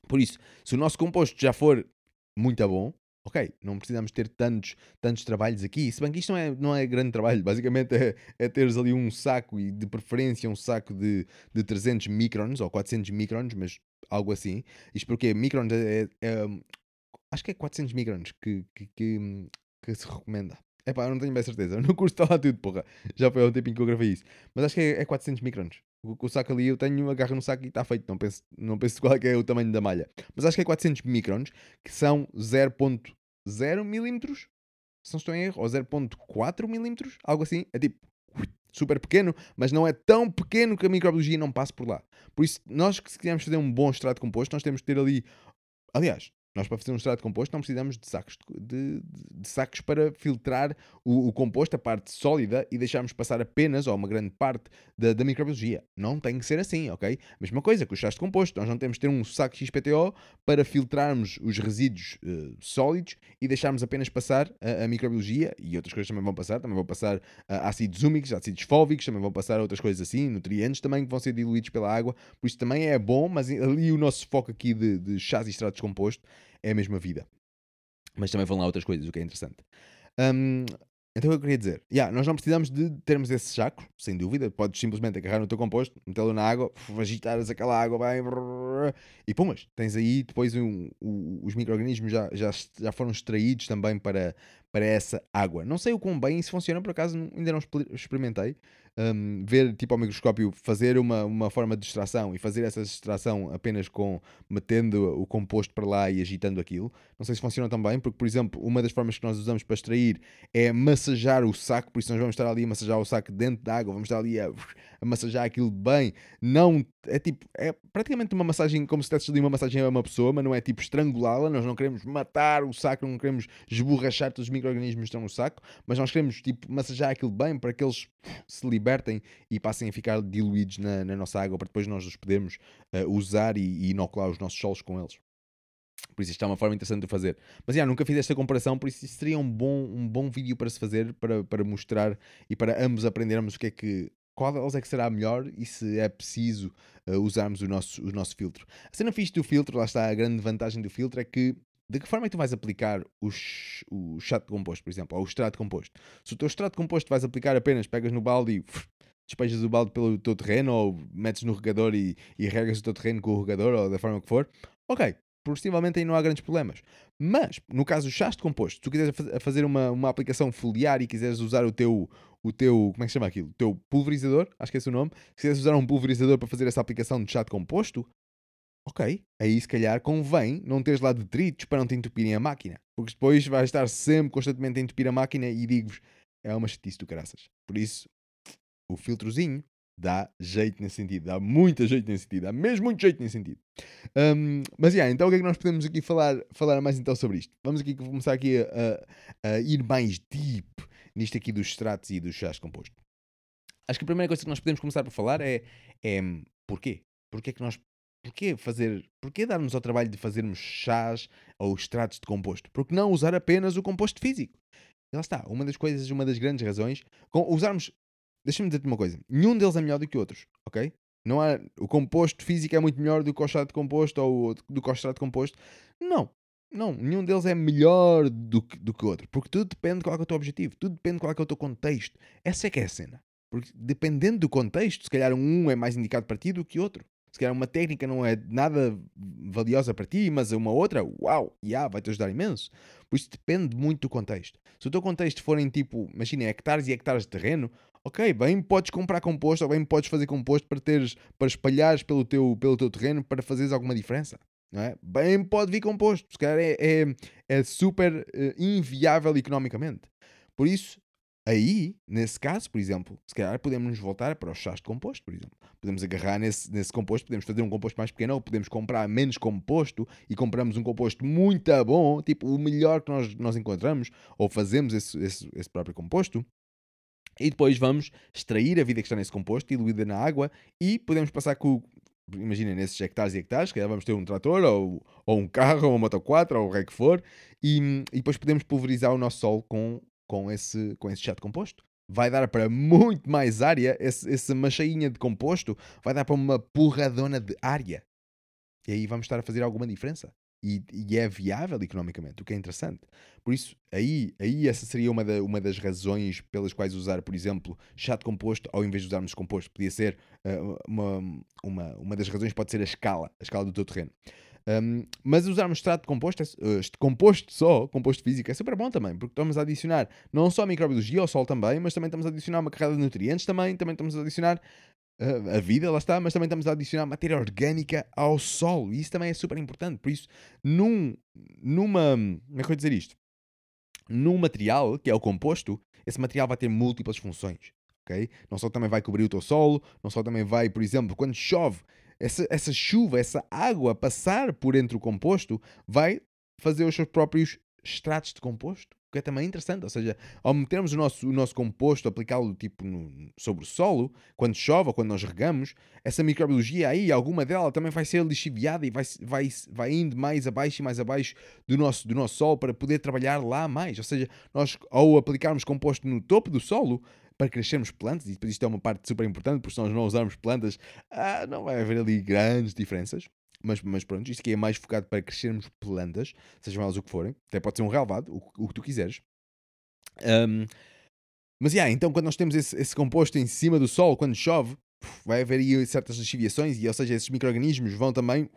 Por isso, se o nosso composto já for muito bom, ok, não precisamos ter tantos, tantos trabalhos aqui. Se bem que isto não é, não é grande trabalho, basicamente é, é teres ali um saco e de preferência um saco de, de 300 microns ou 400 microns, mas algo assim. Isto porque microns é, é, é acho que é 400 microns que, que, que, que se recomenda. É pá, eu não tenho bem certeza. *laughs* No curso está lá tudo, porra. Já foi há um tempinho que eu gravei isso. Mas acho que é, é 400 microns. O, o saco ali eu tenho, agarro no saco e está feito. Não penso, não penso qual é, é o tamanho da malha. Mas acho que é 400 microns, que são 0.0 milímetros, se não estou em erro, ou 0.4 milímetros, algo assim. É tipo super pequeno, mas não é tão pequeno que a microbiologia não passe por lá. Por isso, nós se quisermos fazer um bom extrato composto, nós temos que ter ali. Aliás, nós, para fazer um extrato de composto, não precisamos de sacos, de, de, de sacos para filtrar o, o, composto, a parte sólida, e deixarmos passar apenas, ou uma grande parte, da, da, microbiologia. Não tem que ser assim, ok? Mesma coisa com os chás de composto. Nós não temos de ter um saco XPTO para filtrarmos os resíduos uh, sólidos e deixarmos apenas passar a, a, microbiologia, e outras coisas também vão passar. Também vão passar uh, ácidos úmicos, ácidos fóbicos, também vão passar outras coisas assim, nutrientes também que vão ser diluídos pela água. Por isso também é bom, mas ali o nosso foco aqui de, de chás e extratos de composto é a mesma vida. Mas também vão lá outras coisas, o que é interessante. Um, então eu queria dizer, yeah, nós não precisamos de termos esse saco, sem dúvida. Podes simplesmente agarrar no teu composto, metê-lo na água, agitares aquela água, e pumas, tens aí depois um, um, os micro-organismos já, já, já foram extraídos também para, para essa água. Não sei o quão bem isso funciona, por acaso ainda não experimentei, um, ver tipo ao microscópio fazer uma, uma forma de extração e fazer essa extração apenas com metendo o composto para lá e agitando aquilo. Não sei se funciona tão bem, porque, por exemplo, uma das formas que nós usamos para extrair é massajar o saco, por isso nós vamos estar ali a massajar o saco dentro da água, vamos estar ali a, a massajar aquilo bem. Não é tipo, é praticamente uma massagem como se desse ali uma massagem a uma pessoa, mas não é tipo estrangulá-la. Nós não queremos matar o saco, não queremos esborrachar todos os micro-organismos estão no saco, mas nós queremos tipo massajar aquilo bem para que eles se libertem e passem a ficar diluídos na, na nossa água para depois nós os podermos uh, usar e, e, inocular os nossos solos com eles. Por isso isto é uma forma interessante de fazer. Mas já, nunca fiz esta comparação, por isso isto seria um bom, um bom vídeo para se fazer, para, para mostrar e para ambos aprendermos o que é que qual delas é que será melhor e se é preciso uh, usarmos o nosso, o nosso filtro. A cena fixe do filtro, lá está a grande vantagem do filtro, é que de que forma é que tu vais aplicar os, o chato composto, por exemplo, ou o extrato composto? Se o teu extrato composto vais aplicar apenas, pegas no balde e uf, despejas o balde pelo teu terreno, ou metes no regador e, e regas o teu terreno com o regador, ou da forma que for, ok, possivelmente aí não há grandes problemas. Mas, no caso do de composto, se tu quiseres fazer uma, uma aplicação foliar e quiseres usar o teu, o teu, como é que se chama aquilo? O teu pulverizador, acho que é esse o nome, se quiseres usar um pulverizador para fazer essa aplicação de de composto, ok, aí se calhar convém não teres lá detritos para não te entupirem a máquina. Porque depois vais estar sempre constantemente a entupir a máquina e digo-vos, é uma chatice do caraças. Por isso, o filtrozinho dá jeito nesse sentido, dá muito jeito nesse sentido, dá mesmo muito jeito nesse sentido. Um, mas yeah, então o que é que nós podemos aqui falar, falar mais então sobre isto? Vamos aqui começar aqui a, a, a ir mais deep nisto aqui dos extratos e dos chás compostos. Acho que a primeira coisa que nós podemos começar por falar é, é porquê? Porquê é que nós porquê fazer, porquê darmos ao trabalho de fazermos chás ou extratos de composto? Porque não usar apenas o composto físico? E lá está, uma das coisas, uma das grandes razões, com usarmos, deixa-me dizer-te uma coisa, nenhum deles é melhor do que outros, ok? Não há, o composto físico é muito melhor do que o extrato de composto ou do que o extrato de composto. Não, não, nenhum deles é melhor do que, do que outro, porque tudo depende de qual é, é o teu objetivo, tudo depende de qual é, é o teu contexto. Essa é que é a cena. Porque dependendo do contexto, se calhar um é mais indicado para ti do que outro. Se calhar uma técnica não é nada valiosa para ti, mas uma outra, uau, yeah, vai-te ajudar imenso. Por isso depende muito do contexto. Se o teu contexto forem tipo, imagina, hectares e hectares de terreno, ok, bem podes comprar composto ou bem podes fazer composto para teres, para espalhares pelo teu, pelo teu terreno para fazeres alguma diferença. Não é? Bem pode vir composto, se calhar é, é, é super uh, inviável economicamente. Por isso, Aí, nesse caso, por exemplo, se calhar podemos nos voltar para os chás de composto, por exemplo. Podemos agarrar nesse, nesse composto, podemos fazer um composto mais pequeno ou podemos comprar menos composto e compramos um composto muito bom, tipo o melhor que nós, nós encontramos, ou fazemos esse, esse, esse próprio composto. E depois vamos extrair a vida que está nesse composto, diluída na água, e podemos passar com, imagina, nesses hectares e hectares, que vamos ter um trator, ou, ou um carro, ou uma moto 4, ou o que for, e, e depois podemos pulverizar o nosso solo com com esse, com esse chat composto. Vai dar para muito mais área, esse, essa machainha de composto vai dar para uma porradona de área. E aí vamos estar a fazer alguma diferença. E, e, é viável economicamente, o que é interessante. Por isso, aí, aí essa seria uma, da, uma das razões pelas quais usar, por exemplo, de composto ao invés de usarmos composto. Podia ser uh, uma, uma, uma das razões, pode ser a escala, a escala do teu terreno. Um, mas usarmos extrato de composto, uh, composto só, composto físico, é super bom também, porque estamos a adicionar não só microbiologia ao sol também, mas também estamos a adicionar uma carrada de nutrientes também, também estamos a adicionar uh, a vida, lá está, mas também estamos a adicionar matéria orgânica ao solo, e isso também é super importante. Por isso, num, numa. Como é que eu dizer isto? Num material, que é o composto, esse material vai ter múltiplas funções. Okay? Não só também vai cobrir o teu solo, não só também vai, por exemplo, quando chove, essa, essa chuva, essa água passar por entre o composto vai fazer os seus próprios extratos de composto, o que é também interessante. Ou seja, ao metermos o nosso, o nosso composto, aplicá-lo tipo no, sobre o solo, quando chove ou quando nós regamos, essa microbiologia aí, alguma dela também vai ser lixiviada e vai, vai, vai indo mais abaixo e mais abaixo do nosso, do nosso solo para poder trabalhar lá mais. Ou seja, nós ao aplicarmos composto no topo do solo, para crescermos plantas, e depois isto é uma parte super importante, porque se nós não usarmos plantas, ah, não vai haver ali grandes diferenças. Mas, mas pronto, isto aqui é mais focado para crescermos plantas, sejam elas o que forem. Até pode ser um relvado, o, o que tu quiseres. Um, mas, yeah, então quando nós temos esse, esse composto em cima do sol, quando chove, vai haver aí certas lixiviações, e ou seja, esses micro-organismos vão também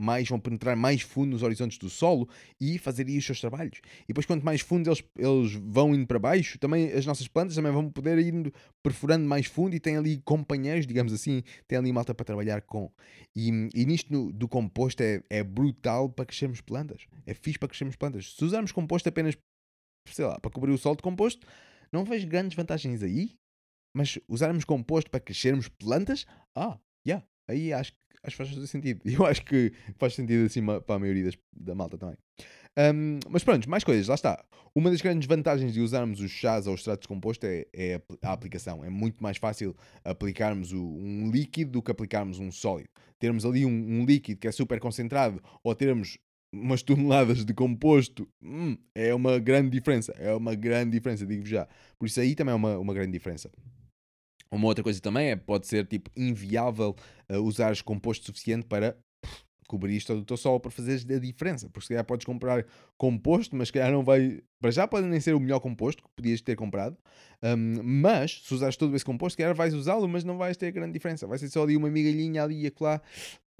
mais, vão penetrar mais fundo nos horizontes do solo e fazer aí os seus trabalhos. E depois, quanto mais fundo eles, eles vão indo para baixo, também as nossas plantas também vão poder ir perfurando mais fundo e têm ali companheiros, digamos assim, têm ali malta para trabalhar com. E, e nisto no, do composto é, é brutal para crescermos plantas. É fixe para crescermos plantas. Se usarmos composto apenas, sei lá, para cobrir o solo de composto, não vejo grandes vantagens aí. Mas usarmos composto para crescermos plantas, ah, yeah, aí acho, acho que faz sentido. *laughs* Eu acho que faz sentido assim para a maioria das, da malta também. Um, mas pronto, mais coisas, lá está. Uma das grandes vantagens de usarmos os chás ou os extratos de composto é, é, a aplicação. É muito mais fácil aplicarmos o, um líquido do que aplicarmos um sólido. Termos ali um, um, líquido que é super concentrado ou termos umas *laughs* toneladas de composto hum, é uma grande diferença. É uma grande diferença, digo já. Por isso aí também é uma, uma grande diferença. Uma outra coisa também é pode ser tipo inviável uh, usares composto suficiente para cobrir isto do teu solo para fazeres a diferença. Porque se calhar podes comprar composto, mas se calhar não vai. Para já pode nem ser o melhor composto que podias ter comprado. Um, mas se usares todo esse composto, se calhar vais usá-lo, mas não vais ter grande diferença. Vai ser só ali uma migalhinha ali e acolá.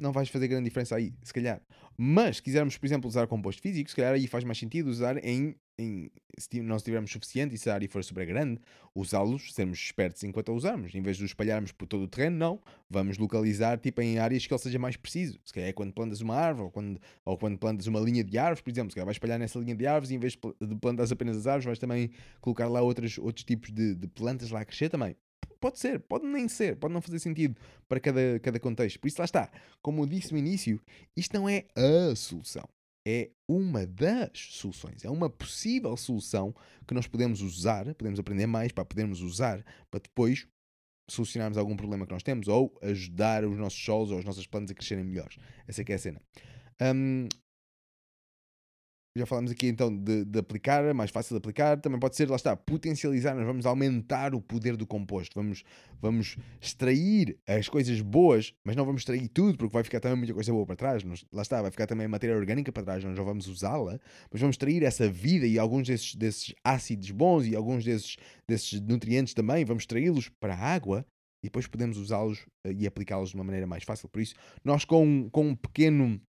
Não vais fazer grande diferença aí, se calhar. Mas se quisermos, por exemplo, usar composto físico, se calhar aí faz mais sentido usar em em, se não tivermos suficiente e se a área for super grande, usá-los, sermos espertos enquanto a usarmos. Em vez de os espalharmos por todo o terreno, não. Vamos localizar tipo, em áreas que ele seja mais preciso. Se calhar é quando plantas uma árvore ou quando, ou quando plantas uma linha de árvores, por exemplo. Se calhar vais espalhar nessa linha de árvores e em vez de plantar apenas as árvores, vais também colocar lá outros, outros tipos de, de plantas lá a crescer também. Pode ser, pode nem ser, pode não fazer sentido para cada, cada contexto. Por isso lá está. Como eu disse no início, isto não é a solução é uma das soluções, é uma possível solução que nós podemos usar, podemos aprender mais para podermos usar, para depois solucionarmos algum problema que nós temos ou ajudar os nossos solos ou as nossas plantas a crescerem melhores. Essa é que é a cena. Um, já falámos aqui então de, de, aplicar, é mais fácil de aplicar, também pode ser, lá está, potencializar, nós vamos aumentar o poder do composto, vamos, vamos extrair as coisas boas, mas não vamos extrair tudo, porque vai ficar também muita coisa boa para trás, nós, lá está, vai ficar também matéria orgânica para trás, nós já vamos usá-la, mas vamos extrair essa vida e alguns desses, desses ácidos bons e alguns desses, desses nutrientes também, vamos extraí-los para a água e depois podemos usá-los eh, e aplicá-los de uma maneira mais fácil. Por isso, nós com, com um pequeno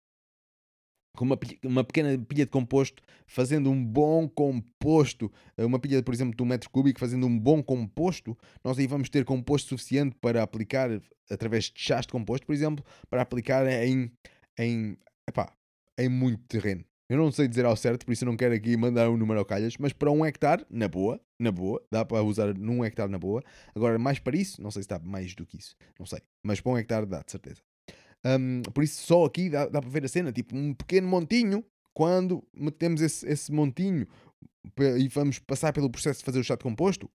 com uma, uma pequena pilha de composto, fazendo um bom composto, eh, uma pilha, por exemplo, de um metro cúbico, fazendo um bom composto, nós aí vamos ter composto suficiente para aplicar, através de chás de composto, por exemplo, para aplicar em, em, epá, em muito terreno. Eu não sei dizer ao certo, por isso não quero aqui mandar um número ao calhas, mas para um hectare, na boa, na boa, dá para usar num hectare na boa. Agora, mais para isso, não sei se está mais do que isso, não sei, mas para um hectare dá, de certeza. Um, por isso, só aqui dá, dá para ver a cena, tipo um pequeno montinho. Quando metemos esse, esse montinho e vamos passar pelo processo de fazer o de composto,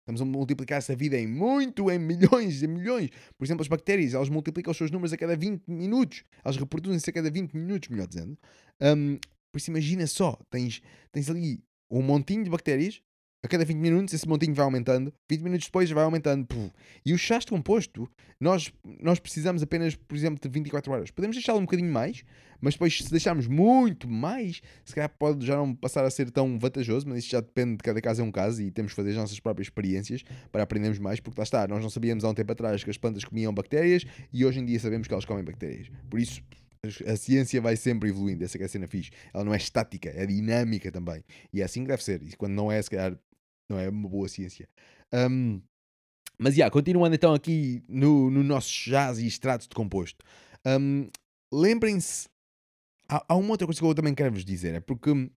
estamos a multiplicar essa vida em muito, em milhões, em milhões. Por exemplo, as bactérias, elas multiplicam os seus números a cada 20 minutos. Elas reproduzem-se a cada 20 minutos, melhor dizendo. Um, por isso, imagina só, tens, tens ali um montinho de bactérias a cada 20 minutos esse montinho vai aumentando, 20 minutos depois vai aumentando. Puf. E o chá de composto, nós, nós precisamos apenas, por exemplo, de 24 horas. Podemos deixá-lo um bocadinho mais, mas depois se deixarmos muito mais, se calhar pode já não passar a ser tão vantajoso, mas isso já depende de cada caso é um caso e temos que fazer as nossas próprias experiências para aprendermos mais, porque lá está, nós não sabíamos há um tempo atrás que as plantas comiam bactérias e hoje em dia sabemos que elas comem bactérias. Por isso, a ciência vai sempre evoluindo, essa é a cena fixe. Ela não é estática, é dinâmica também. E é assim que deve ser. E quando não é, se calhar não é uma boa ciência. Um, mas, já, yeah, continuando então aqui no, no nosso chás e extratos de composto. Um, Lembrem-se, há, há, uma outra coisa que eu também quero vos dizer, é porque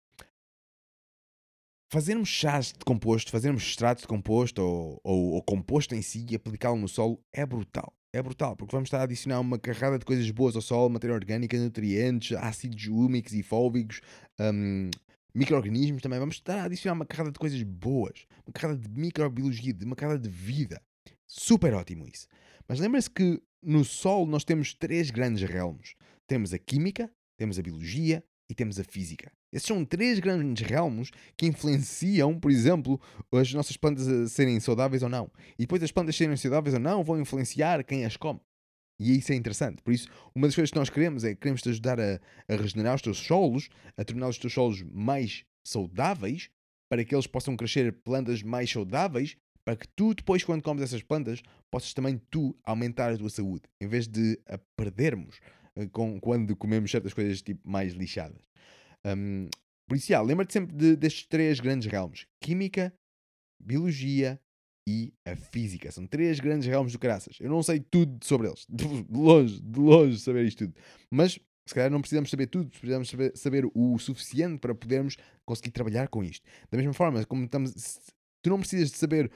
fazermos chás de composto, fazermos extratos de composto ou, ou, ou composto em si e aplicá-lo no solo é brutal. É brutal, porque vamos estar a adicionar uma carrada de coisas boas ao solo, matéria orgânica, nutrientes, ácidos úmicos e fóbicos, um, micro-organismos também. Vamos estar a adicionar uma carrada de coisas boas, uma carrada de microbiologia, de uma carrada de vida. Super ótimo isso. Mas lembra-se que no Sol nós temos três grandes realmos: temos a química, temos a biologia e temos a física. Esses são três grandes realmos que influenciam, por exemplo, as nossas plantas a serem saudáveis ou não. E depois as plantas serem saudáveis ou não vão influenciar quem as come. E isso é interessante. Por isso, uma das coisas que nós queremos é queremos te ajudar a, a regenerar os teus solos, a tornar os teus solos mais saudáveis, para que eles possam crescer plantas mais saudáveis, para que tu, depois, quando comes essas plantas, possas também tu aumentar a tua saúde, em vez de a perdermos uh, com, quando comemos certas coisas tipo mais lixadas. Um, por isso, lembra-te sempre de, destes três grandes realmos: química, biologia e a física. São três grandes ramos do caraças. Eu não sei tudo sobre eles. De longe, de longe saber isto tudo. Mas se calhar não precisamos saber tudo, precisamos saber, saber o suficiente para podermos conseguir trabalhar com isto. Da mesma forma, como estamos. Tu não precisas de saber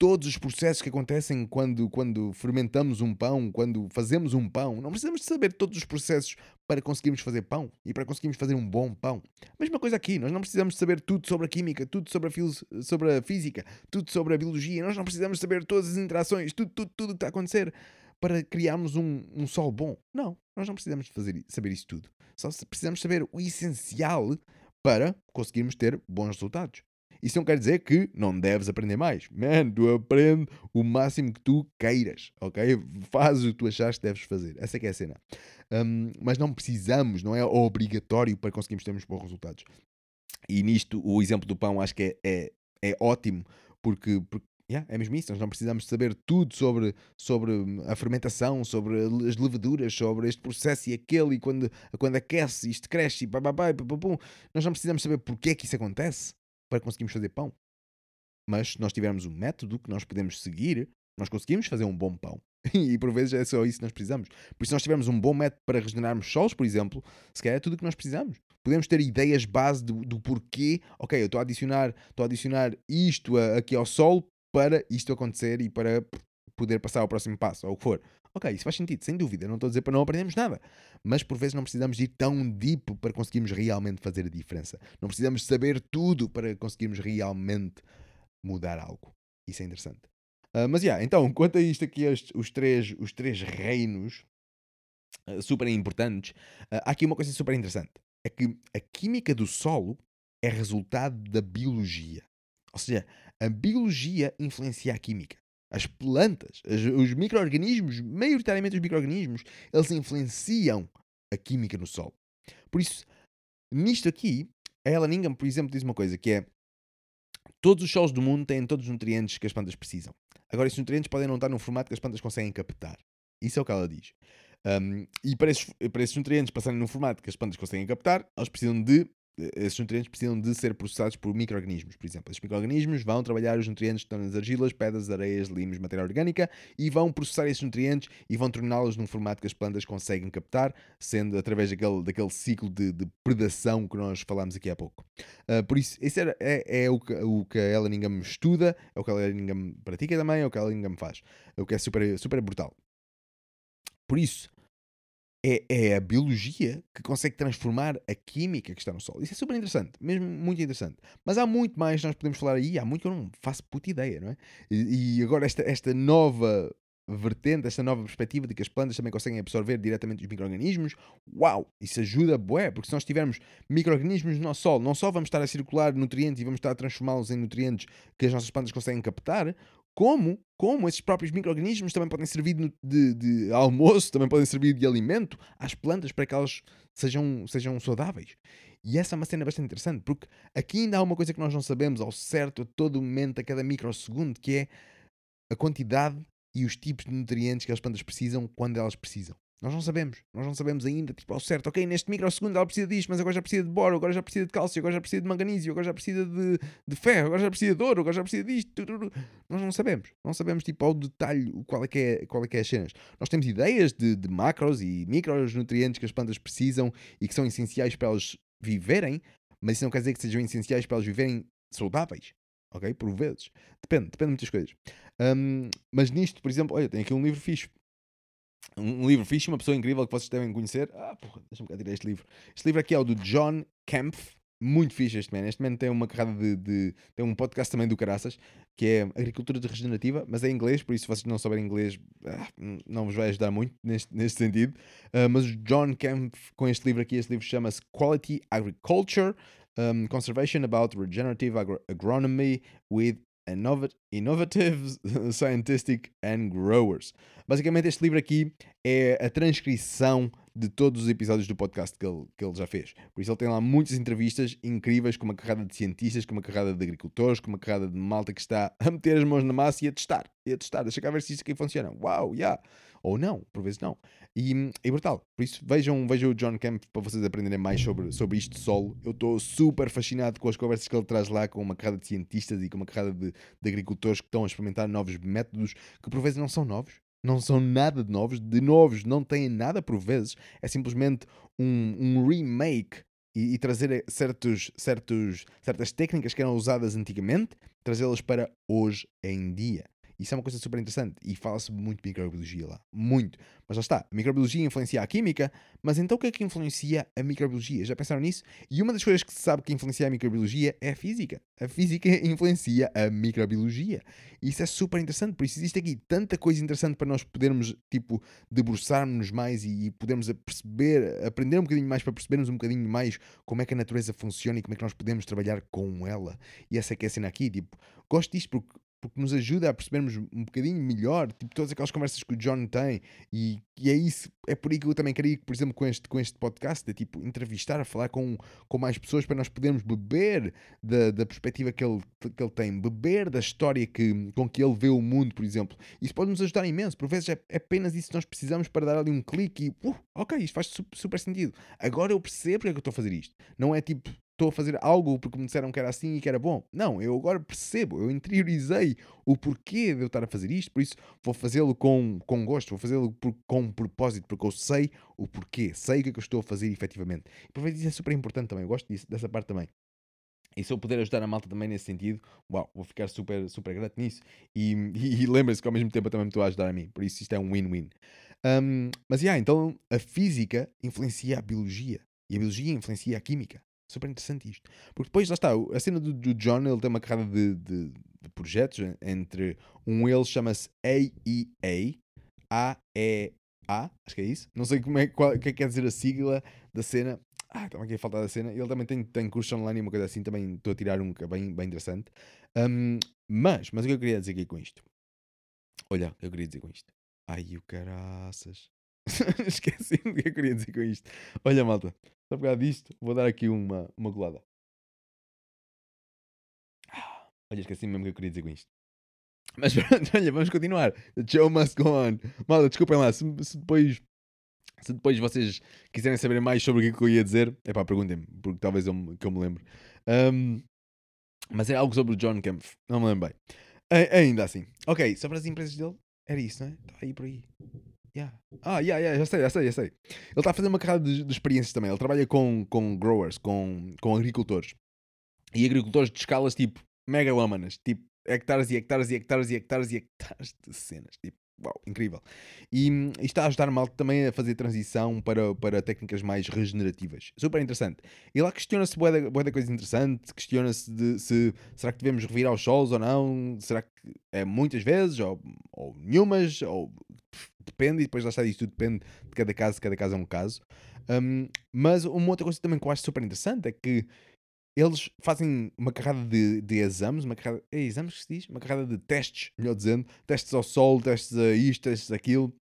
todos os processos que acontecem quando, quando fermentamos um pão, quando fazemos um pão. Não precisamos de saber todos os processos para conseguirmos fazer pão e para conseguirmos fazer um bom pão. Mesma coisa aqui, nós não precisamos saber tudo sobre a química, tudo sobre a, sobre a física, tudo sobre a biologia, nós não precisamos saber todas as interações, tudo, tudo, tudo que está a acontecer para criarmos um, um sol bom. Não, nós não precisamos de fazer, saber isso tudo. Só precisamos saber o essencial para conseguirmos ter bons resultados. Isso não quer dizer que não deves aprender mais. Man, tu aprende o máximo que tu queiras, ok? Faz o que tu achaste que deves fazer. Essa é que é a cena. Um, mas não precisamos, não é obrigatório para conseguirmos ter bons resultados. E nisto, o exemplo do pão acho que é, é, é ótimo, porque, porque Yeah, é mesmo isso, nós não precisamos saber tudo sobre, sobre a fermentação, sobre as levaduras, sobre este processo e aquele, e quando, quando aquece, isto cresce, e pá, pá, pá, pá, pá, Nós não precisamos saber porque é que isso acontece para conseguirmos fazer pão. Mas se nós tivermos um método que nós podemos seguir, nós conseguimos fazer um bom pão. *laughs* e por vezes é só isso que nós precisamos. Por isso, se nós tivermos um bom método para regenerarmos solos, por exemplo, se calhar é tudo o que nós precisamos. Podemos ter ideias base do, do porquê, ok, eu estou a adicionar, estou a adicionar isto a, aqui ao solo para isto acontecer e para poder passar ao próximo passo, ou o que for. Ok, isso faz sentido, sem dúvida. Não estou a dizer para não aprendermos nada. Mas por vezes não precisamos ir tão deep para conseguirmos realmente fazer a diferença. Não precisamos saber tudo para conseguirmos realmente mudar algo. Isso é interessante. Ah, mas, yeah, então, *laughs* quanto a isto aqui, estes- os, três, os três reinos ah, super importantes, ah, há aqui uma coisa super interessante. É que a química do solo é resultado da biologia. Ou seja, a biologia influencia a química. As plantas, as- os micro-organismos, maioritariamente os micro-organismos, eles influenciam a química no solo. Por isso, nisto aqui, a Ellen Ingham, por exemplo, diz uma coisa que é todos os solos do mundo têm todos os nutrientes que as plantas precisam. Agora, esses nutrientes podem não estar num formato que as plantas conseguem captar. Isso é o que ela diz. Um, e para esses, para esses nutrientes passarem num formato que as plantas conseguem captar, eles precisam de esses nutrientes precisam de ser processados por micro-organismos, por exemplo. Esses micro-organismos vão trabalhar os nutrientes que estão nas argilas, pedras, areias, limos, matéria orgânica e vão processar esses nutrientes e vão torná-los num formato que as plantas conseguem captar, sendo através daquele, daquele ciclo de, de predação que nós falámos aqui há pouco. Uh, por isso, esse era- é, é o, que, o que a Ellen estuda, é o que a Ellen Ingham pratica também, é o que a Ellen faz. É o que é super, super brutal. Por isso, é, é a biologia que consegue transformar a química que está no Sol. Isso é super interessante, mesmo muito interessante. Mas há muito mais que nós podemos falar aí, há muito que eu não faço puta ideia, não é? E, e agora esta, esta nova vertente, esta nova perspectiva de que as plantas também conseguem absorver diretamente os micro-organismos, uau, isso ajuda bué, porque se nós tivermos micro-organismos no nosso solo, não só vamos estar a circular nutrientes e vamos estar a transformá-los em nutrientes que as nossas plantas conseguem captar, como, como esses próprios micro-organismos também podem servir de, de- almoço, também podem servir de alimento às plantas para que elas sejam, sejam saudáveis. E essa é uma cena bastante interessante, porque aqui ainda há uma coisa que nós não sabemos ao certo a todo momento, a cada microsegundo, que é a quantidade e os tipos de nutrientes que as plantas precisam quando elas precisam. Nós não sabemos, nós não sabemos ainda, tipo, ao certo, ok, neste microsegundo ela precisa disto, mas agora já precisa de boro, agora já precisa de cálcio, agora já precisa de manganísio, agora já precisa de, de ferro, agora já precisa de ouro, agora já precisa disto. Nós não sabemos, não sabemos tipo ao detalhe qual é que é, qual é, que é as cenas. Nós temos ideias de, de macros e micros nutrientes que as plantas precisam e que são essenciais para elas viverem, mas isso não quer dizer que sejam essenciais para elas viverem saudáveis, ok? Por vezes. Depende, depende de muitas coisas. Hum, mas nisto, por exemplo, olha, tem aqui um livro fixe. Um, livro fixe, uma pessoa incrível que vocês devem conhecer. Ah, porra, deixa-me cá tirar este livro. Este livro aqui é o do John Kempf. Muito fixe este man. Este man tem uma carrada de, de- Tem um podcast também do Caraças, que é Agricultura Regenerativa, mas é em inglês, por isso se vocês não souberem inglês, ah, não vos vai ajudar muito neste, neste sentido. Ah, mas o John Kempf, com este livro aqui, este livro chama-se Quality Agriculture, um, Conservation about Regenerative Agro- Agronomy with Innovat- Innovative *laughs* Scientific and Growers. Basicamente, este livro aqui é a transcrição de todos os episódios do podcast que ele, que ele já fez. Por isso, ele tem lá muitas entrevistas incríveis com uma carrada de cientistas, com uma carrada de agricultores, com uma carrada de malta que está a meter as mãos na massa e a testar. E a testar, deixa cá ver se isto aqui funciona. Uau, yeah. Ou não, por vezes não. E é brutal. Por isso, vejam, vejam o John Camp para vocês aprenderem mais sobre, sobre isto solo. Eu estou super fascinado com as conversas que ele traz lá com uma carrada de cientistas e com uma carrada de, de agricultores que estão a experimentar novos métodos que por vezes não são novos. Não são nada de novos, de novos não têm nada por vezes, é simplesmente um, um remake e, e trazer certos, certos, certas técnicas que eram usadas antigamente, trazê-las para hoje em dia. Isso é uma coisa super interessante e fala-se muito de microbiologia lá. Muito. Mas já está. A microbiologia influencia a química, mas então o que é que influencia a microbiologia? Já pensaram nisso? E uma das coisas que se sabe que influencia a microbiologia é a física. A física *laughs* influencia a microbiologia. E isso é super interessante. Por isso existe aqui tanta coisa interessante para nós podermos, tipo, debruçarmos mais e podermos a perceber, aprender um bocadinho mais para percebermos um bocadinho mais como é que a natureza funciona e como é que nós podemos trabalhar com ela. E essa é que é a cena aqui. Tipo, gosto disto porque porque nos ajuda a percebermos um bocadinho melhor, tipo, todas aquelas conversas que o John tem, e, e é isso, é por aí que eu também queria, por exemplo, com este, com este podcast, de tipo, entrevistar, falar com, com mais pessoas para nós podermos beber da, da perspectiva que ele, que ele tem, beber da história que, com que ele vê o mundo, por exemplo. Isso pode nos ajudar imenso, por vezes é, é apenas isso que nós precisamos para dar ali um clique e, uh, ok, isto faz su- super sentido. Agora eu percebo porque é que eu estou a fazer isto. Não é tipo, estou a fazer algo porque me disseram que era assim e que era bom. Não, eu agora percebo, eu interiorizei o porquê de eu estar a fazer isto, por isso vou fazê-lo com, com gosto, vou fazê-lo com propósito, porque eu sei o porquê, sei o que é que eu estou a fazer efetivamente. Por vezes isso é super importante também, eu gosto disso, dessa parte também. E se eu puder ajudar a malta também nesse sentido, uau, vou ficar super, super grato nisso. E, *laughs* e, e lembrem-se que ao mesmo tempo eu também me estou a ajudar a mim, por isso isto é um win-win. Um, mas, yeah, então a física influencia a biologia e a biologia influencia a química. Super interessante isto. Porque depois, lá está, a cena do, do John, ele tem uma carrada de, de, de projetos, entre um deles chama-se AEA, A-E-A, acho que é isso. Não sei como é, qual, o que é que quer dizer a sigla da cena. Ah, estava aqui a faltar da cena. Ele também tem, tem curso online e uma coisa assim, também estou a tirar um que é bem, bem interessante. Um, mas, mas o que eu queria dizer aqui com isto? Olha, eu queria dizer com isto. Ai, o caraças. *laughs* Esqueci-me o que eu queria dizer com isto. Olha, malta, só por causa disto, vou dar aqui uma, uma golada. Ah, Olha, esqueci mesmo o que eu queria dizer com isto. Mas *laughs* pronto, olha, vamos continuar. The show must go on. Malta, desculpem lá, se, se depois. Se depois vocês quiserem saber mais sobre o que eu ia dizer, é pá, perguntem-me, porque talvez eu, que eu me lembre. Um, mas é algo sobre o John Kempf, não me lembro bem. A- ainda assim. Ok, sobre as empresas dele, era isso, não é? Está aí por aí. Yeah. Ah, yeah, yeah, já sei, já sei, já sei. Ele está a fazer uma carrada de, de experiências também. Ele trabalha com, com growers, com, com agricultores. E agricultores de escalas tipo megalómanas, tipo hectares e hectares e hectares e hectares e hectares de cenas. Tipo, uau, incrível. E, hum, isto está a ajudar mal também a fazer transição para, para técnicas mais regenerativas. Super interessante. E lá questiona-se boa da, coisa interessante, questiona-se de se será que devemos revirar os solos ou não, será que é muitas vezes ou, ou nenhumas, ou depende, e depois lá está isto tudo depende de cada caso, cada caso é um caso. Um, mas uma outra coisa também que eu acho super interessante é que eles fazem uma carrada de, de exames, uma carrada, é exames que se diz? Uma carrada de testes, melhor dizendo, testes ao sol, testes a isto, testes aquilo.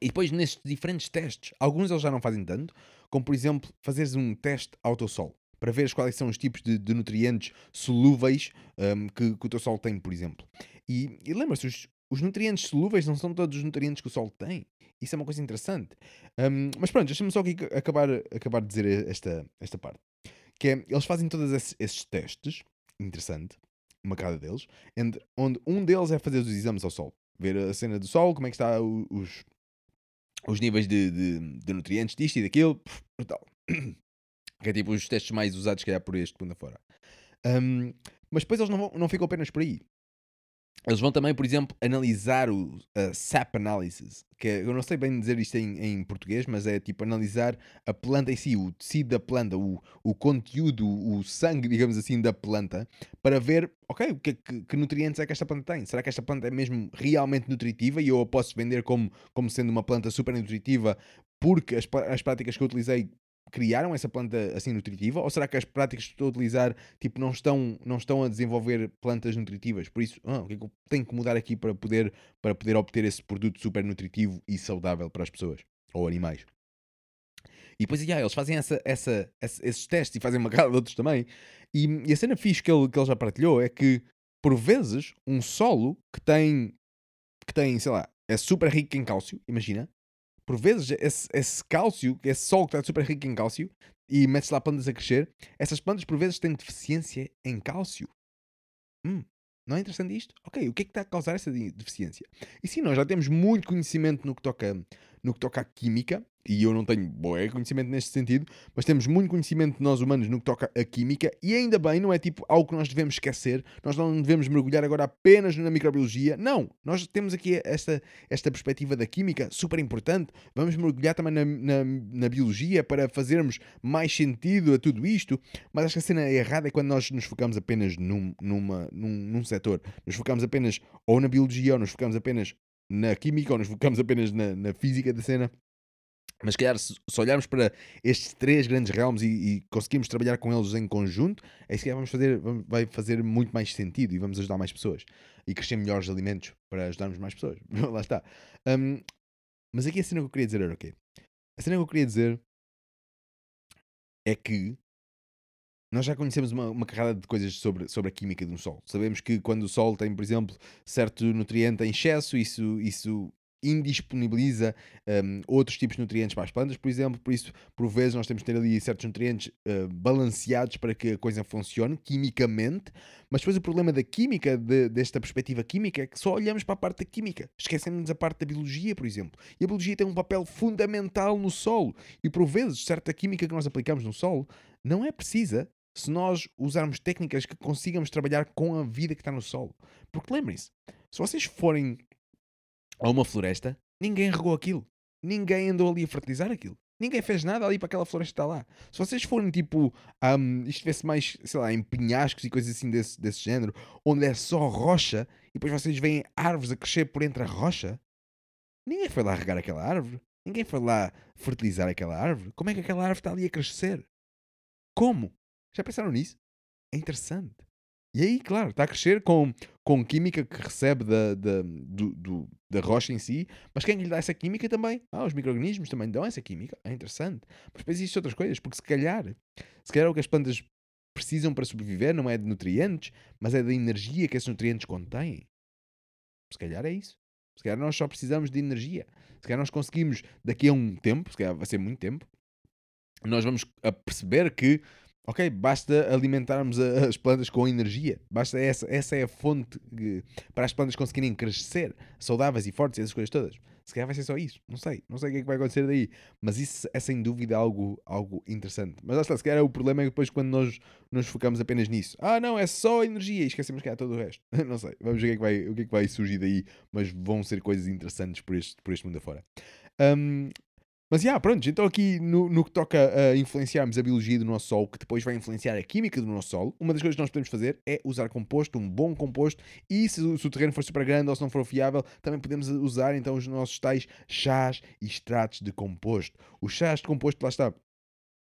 E depois nestes diferentes testes, alguns eles já não fazem tanto, como por exemplo fazeres um teste ao teu sol, para ver quais são os tipos de, de nutrientes solúveis um, que, que o teu sol tem, por exemplo. E, e lembra-se, os, os nutrientes solúveis não são todos os nutrientes que o sol tem. Isso é uma coisa interessante. Um, mas pronto, deixa-me só aqui acabar, acabar de dizer esta, esta parte. Que é, eles fazem todos esses, esses testes, interessante, uma cada deles, onde, onde um deles é fazer os exames ao sol. Ver a cena do sol, como é que está o- os, os níveis de, de, de nutrientes disto e daquilo, brutal. *coughs* Que é tipo os testes mais usados, que é por este mundo afora. Um, mas depois eles não, vão, não ficam apenas por aí. Eles vão também, por exemplo, analisar o a SAP Analysis, que é- eu não sei bem dizer isto em, em português, mas é tipo analisar a planta em si, o tecido da planta, o, o conteúdo, o sangue, digamos assim, da planta, para ver, ok, que, é que, que nutrientes é que esta planta tem? Será que esta planta é mesmo realmente nutritiva e eu a posso vender como, como sendo uma planta super nutritiva porque as, as práticas que eu utilizei criaram essa planta assim nutritiva? Ou será que as práticas que estou a utilizar tipo, não, estão, não estão a desenvolver plantas nutritivas? Por isso, ah, o que é que eu tenho que mudar aqui para poder, para poder obter esse produto super nutritivo e saudável para as pessoas ou animais? E depois, yeah, eles fazem essa, essa, esse- esses testes e fazem uma cara de outros também. E, e a cena fixe que ele, que ele já partilhou é que, por vezes, um solo que tem, que tem, sei lá, é super rico em cálcio, imagina, por vezes esse, esse cálcio, esse solo que está super rico em cálcio, e metes lá plantas a crescer, essas plantas por vezes têm deficiência em cálcio. Hum, não é interessante isto? Ok, o que é que está a causar essa deficiência? E sim, nós já temos muito conhecimento no que toca, no que toca à química, e eu não tenho conhecimento neste sentido, mas temos muito conhecimento nós humanos no que toca à química, e ainda bem, não é tipo algo que nós devemos esquecer, nós não devemos mergulhar agora apenas na microbiologia, não, nós temos aqui esta, esta perspectiva da química super importante, vamos mergulhar também na, na, na biologia para fazermos mais sentido a tudo isto, mas acho que a cena errada é quando nós nos focamos apenas num, numa, num, num setor, nos focamos apenas ou na biologia, ou nos focamos apenas na química, ou nos focamos apenas na, na física da cena. Mas se calhar, se, olharmos para estes três grandes realms e, e conseguirmos trabalhar com eles em conjunto, aí se calhar vamos fazer, vai fazer muito mais sentido e vamos ajudar mais pessoas e crescer melhores alimentos para ajudarmos mais pessoas. *laughs* Lá está. Um, mas aqui a cena que eu queria dizer era o quê? A cena que eu queria dizer é que nós já conhecemos uma, uma carrada de coisas sobre, sobre a química um sol. Sabemos que quando o sol tem, por exemplo, certo nutriente em excesso, isso, isso indisponibiliza um, outros tipos de nutrientes para as plantas, por exemplo. Por isso, por vezes, nós temos de ter ali certos nutrientes uh, balanceados para que a coisa funcione quimicamente. Mas depois o problema da química, de- desta perspectiva química, é que só olhamos para a parte da química. Esquecemos a parte da biologia, por exemplo. E a biologia tem um papel fundamental no solo. E por vezes, certa química que nós aplicamos no solo não é precisa se nós usarmos técnicas que consigamos trabalhar com a vida que está no solo. Porque lembrem-se, se vocês forem a uma floresta, ninguém regou aquilo. Ninguém andou ali a fertilizar aquilo. Ninguém fez nada ali para aquela floresta estar lá. Se vocês forem tipo, um, isto tivesse mais, sei lá, em penhascos e coisas assim desse, desse género, onde é só rocha e depois vocês veem árvores a crescer por entre a rocha, ninguém foi lá regar aquela árvore. Ninguém foi lá fertilizar aquela árvore. Como é que aquela árvore está ali a crescer? Como? Já pensaram nisso? É interessante. E aí, claro, está a crescer com, com química que recebe da, da, do, do- da rocha em si, mas quem lhe dá essa química também? Ah, os micro-organismos também dão essa química. É interessante. Mas depois existem outras coisas, porque se calhar, se calhar o que as plantas precisam para sobreviver não é de nutrientes, mas é da energia que esses nutrientes contêm. Se calhar é isso. Se calhar nós só precisamos de energia. Se calhar nós conseguimos, daqui a um tempo, se calhar vai ser muito tempo, nós vamos a perceber que, ok, basta alimentarmos as plantas com energia. Basta essa, essa é a fonte que- para as plantas conseguirem crescer saudáveis e fortes, essas coisas todas. Se calhar vai ser só isso. Não sei. Não sei o que é que vai acontecer daí. Mas isso é sem dúvida algo, algo interessante. Mas lá está, se calhar o problema é que depois quando nós nos focamos apenas nisso. Ah, não, é só energia e esquecemos que há todo o resto. *laughs* não sei. Vamos ver o que, é que vai, o que é que vai surgir daí. Mas vão ser coisas interessantes por este, por este mundo afora. Um, mas, já, pronto, então aqui no, no que toca a influenciarmos a biologia do nosso solo, que depois vai influenciar a química do nosso solo, uma das coisas que nós podemos fazer é usar composto, um bom composto, e se, se o terreno for super grande ou se não for fiável, também podemos usar então os nossos tais chás e extratos de composto. Os chás de composto, lá está,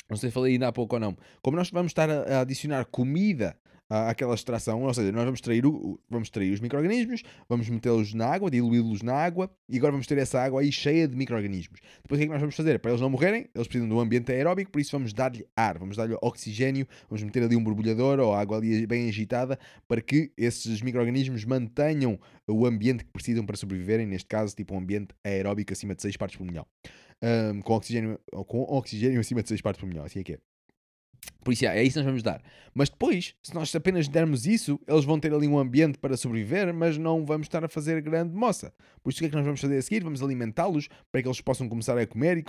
não sei se falei ainda há pouco ou não, como nós vamos estar a adicionar comida àquela extração, ou seja, nós vamos extrair, o, vamos extrair os micro-organismos, vamos metê-los na água, diluí-los na água, e agora vamos ter essa água aí cheia de micro-organismos. Depois o que é que nós vamos fazer? Para eles não morrerem, eles precisam de um ambiente aeróbico, por isso vamos dar-lhe ar, vamos dar-lhe oxigênio, vamos meter ali um borbulhador ou água ali bem agitada para que esses micro-organismos mantenham o ambiente que precisam para sobreviverem, neste caso, tipo um ambiente aeróbico acima de 6 partes por milhão. Ahm, com, oxigênio, com oxigênio acima de 6 partes por milhão, assim é que é. Por isso, é, isso que nós vamos dar. Mas depois, se nós apenas dermos isso, eles vão ter ali um ambiente para sobreviver, mas não vamos estar a fazer grande moça. Por isso, o que é que nós vamos fazer a seguir? Vamos alimentá-los para que eles possam começar a comer e,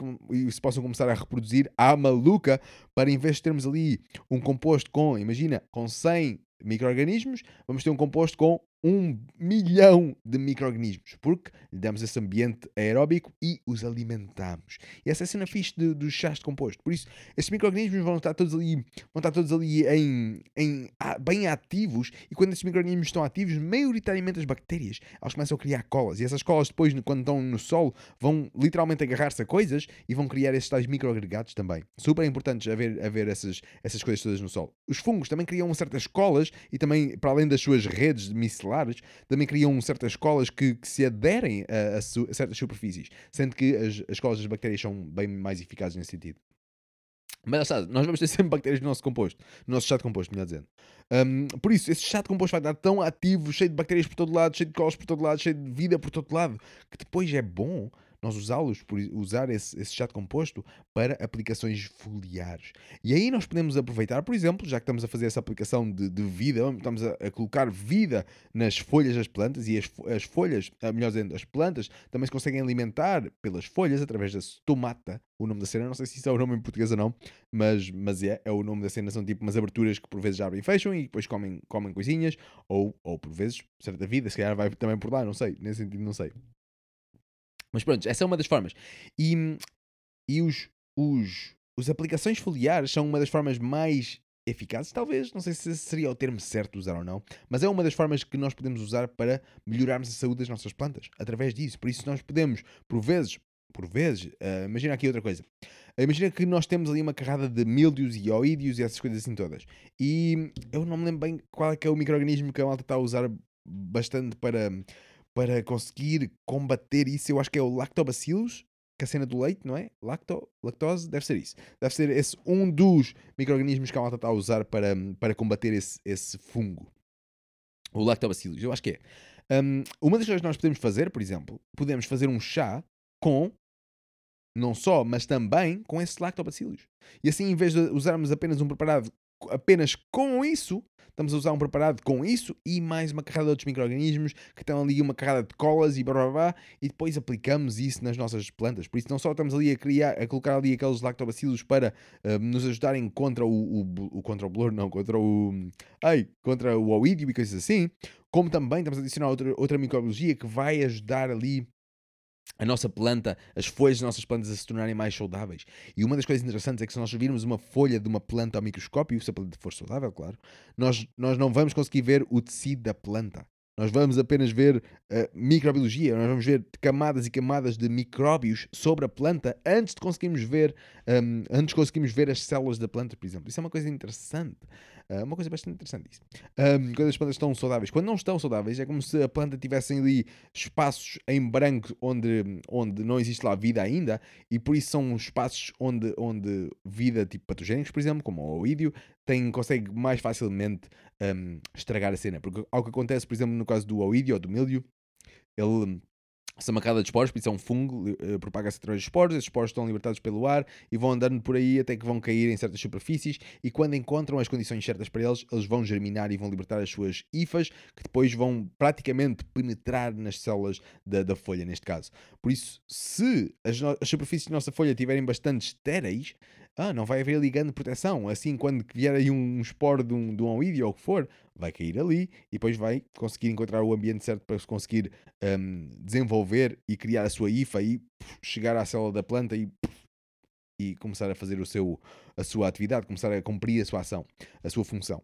e se possam começar a reproduzir à maluca, para em vez de termos ali um composto com, imagina, com 100 micro-organismos, vamos ter um composto com um milhão de micro-organismos, porque lhe damos esse ambiente aeróbico e os alimentamos. E essa é a cena fixe de- dos chás de composto. Por isso, esses micro-organismos vão estar todos ali, vão estar todos ali em, em- bem ativos, e quando esses micro-organismos estão ativos, maioritariamente as bactérias, elas começam a criar colas, e essas colas depois, quando estão no solo, vão literalmente agarrar-se a coisas e vão criar esses tais microagregados também. Super importantes haver, haver essas, essas coisas todas no solo. Os fungos também criam certas colas, e também, para além das suas redes também criam certas colas que, que se aderem a, a su- a certas superfícies, sendo que as, as colas das bactérias são bem mais eficazes nesse sentido. Mas está, nós vamos ter *laughs* sempre bactérias no nosso composto, no nosso chá de composto, melhor dizendo. Um, por isso, esse chá de composto vai estar tão ativo, cheio de bactérias por todo lado, cheio de colas por todo lado, cheio de vida por todo lado, que depois é bom nós usá-los, usar esse, esse de composto para aplicações foliares. E aí nós podemos aproveitar, por exemplo, já que estamos a fazer essa aplicação de, de vida, estamos a, a colocar vida nas folhas das plantas e as, as folhas, ah, melhor dizendo, as plantas também se conseguem alimentar pelas folhas através da stomata, o nome da cena, não sei se isso é o nome em português ou não, mas, mas é, é o nome da cena, são tipo umas aberturas que por vezes abrem e fecham e depois comem, comem coisinhas, ou, ou por vezes, certa vida, se calhar vai também por lá, não sei, nesse sentido não sei. Mas pronto, essa é uma das formas. E, e os, os, as aplicações foliares são uma das formas mais eficazes, talvez, não sei se seria o termo certo de usar ou não, mas é uma das formas que nós podemos usar para melhorarmos a saúde das nossas plantas, através disso. Por isso nós podemos, por vezes, por vezes, ah, imagina aqui outra coisa. Imagina que nós temos ali uma carrada de mildios e oídios e essas coisas assim todas. E eu não me lembro bem qual é que é o microorganismo que a malta está a usar bastante para, para conseguir combater isso. Eu acho que é o lactobacillus, que é a cena do leite, não é? Lacto, lactose, deve ser isso. Deve ser esse um dos micro-organismos que a malta está a usar para, para combater esse, esse fungo. O lactobacillus, eu acho que é. Um, uma das coisas que nós podemos fazer, por exemplo, podemos fazer um chá com, não só, mas também com esse lactobacillus. E assim, em vez de usarmos apenas um preparado apenas com isso, estamos a usar um preparado com isso e mais uma carrada de outros micro-organismos que estão ali uma carrada de colas e blá blá blá e depois aplicamos isso nas nossas plantas. Por isso não só estamos ali a criar, a colocar ali aqueles lactobacilos para ah, nos ajudarem contra o, o, o- contra o blur, não, contra o ai, contra o oídio e coisas assim, como também estamos a adicionar outra, outra microbiologia que vai ajudar ali a nossa planta, as folhas das nossas plantas a se tornarem mais saudáveis. E uma das coisas interessantes é que se nós virmos uma folha de uma planta ao microscópio, se a planta for saudável, claro, nós, nós não vamos conseguir ver o tecido da planta. Nós vamos apenas ver uh, microbiologia, nós vamos ver camadas e camadas de micróbios sobre a planta antes de conseguirmos ver, um, antes de conseguirmos ver as células da planta, por exemplo. Isso é uma coisa interessante. Uh, uma coisa bastante interessante isso. Um, quando as plantas estão saudáveis. Quando não estão saudáveis, é como se a planta tivesse ali espaços em branco onde, onde não existe lá vida ainda, e por isso são espaços onde, onde vida tipo patogénicos, por exemplo, como o oídio, tem, consegue mais facilmente um, estragar a cena. Porque ao que acontece, por exemplo, no caso do oídio ou do milho, ele essa macada de esporos, por isso é um fungo, uh, propaga-se através dos esporos, esses esporos estão libertados pelo ar e vão andando por aí até que vão cair em certas superfícies e quando encontram as condições certas para eles, eles vão germinar e vão libertar as suas hifas, que depois vão praticamente penetrar nas células da, da folha, neste caso. Por isso, se as, as superfícies da nossa folha estiverem bastante estéreis, ah, não vai haver ligando de proteção. Assim, quando vier aí um esporo de um, de um oídio ou o que for, vai cair ali e depois vai conseguir encontrar o ambiente certo para se conseguir um, desenvolver e criar a sua IFA e puf, chegar à célula da planta e, puf, e começar a fazer o seu, a sua atividade, começar a cumprir a sua ação, a sua função.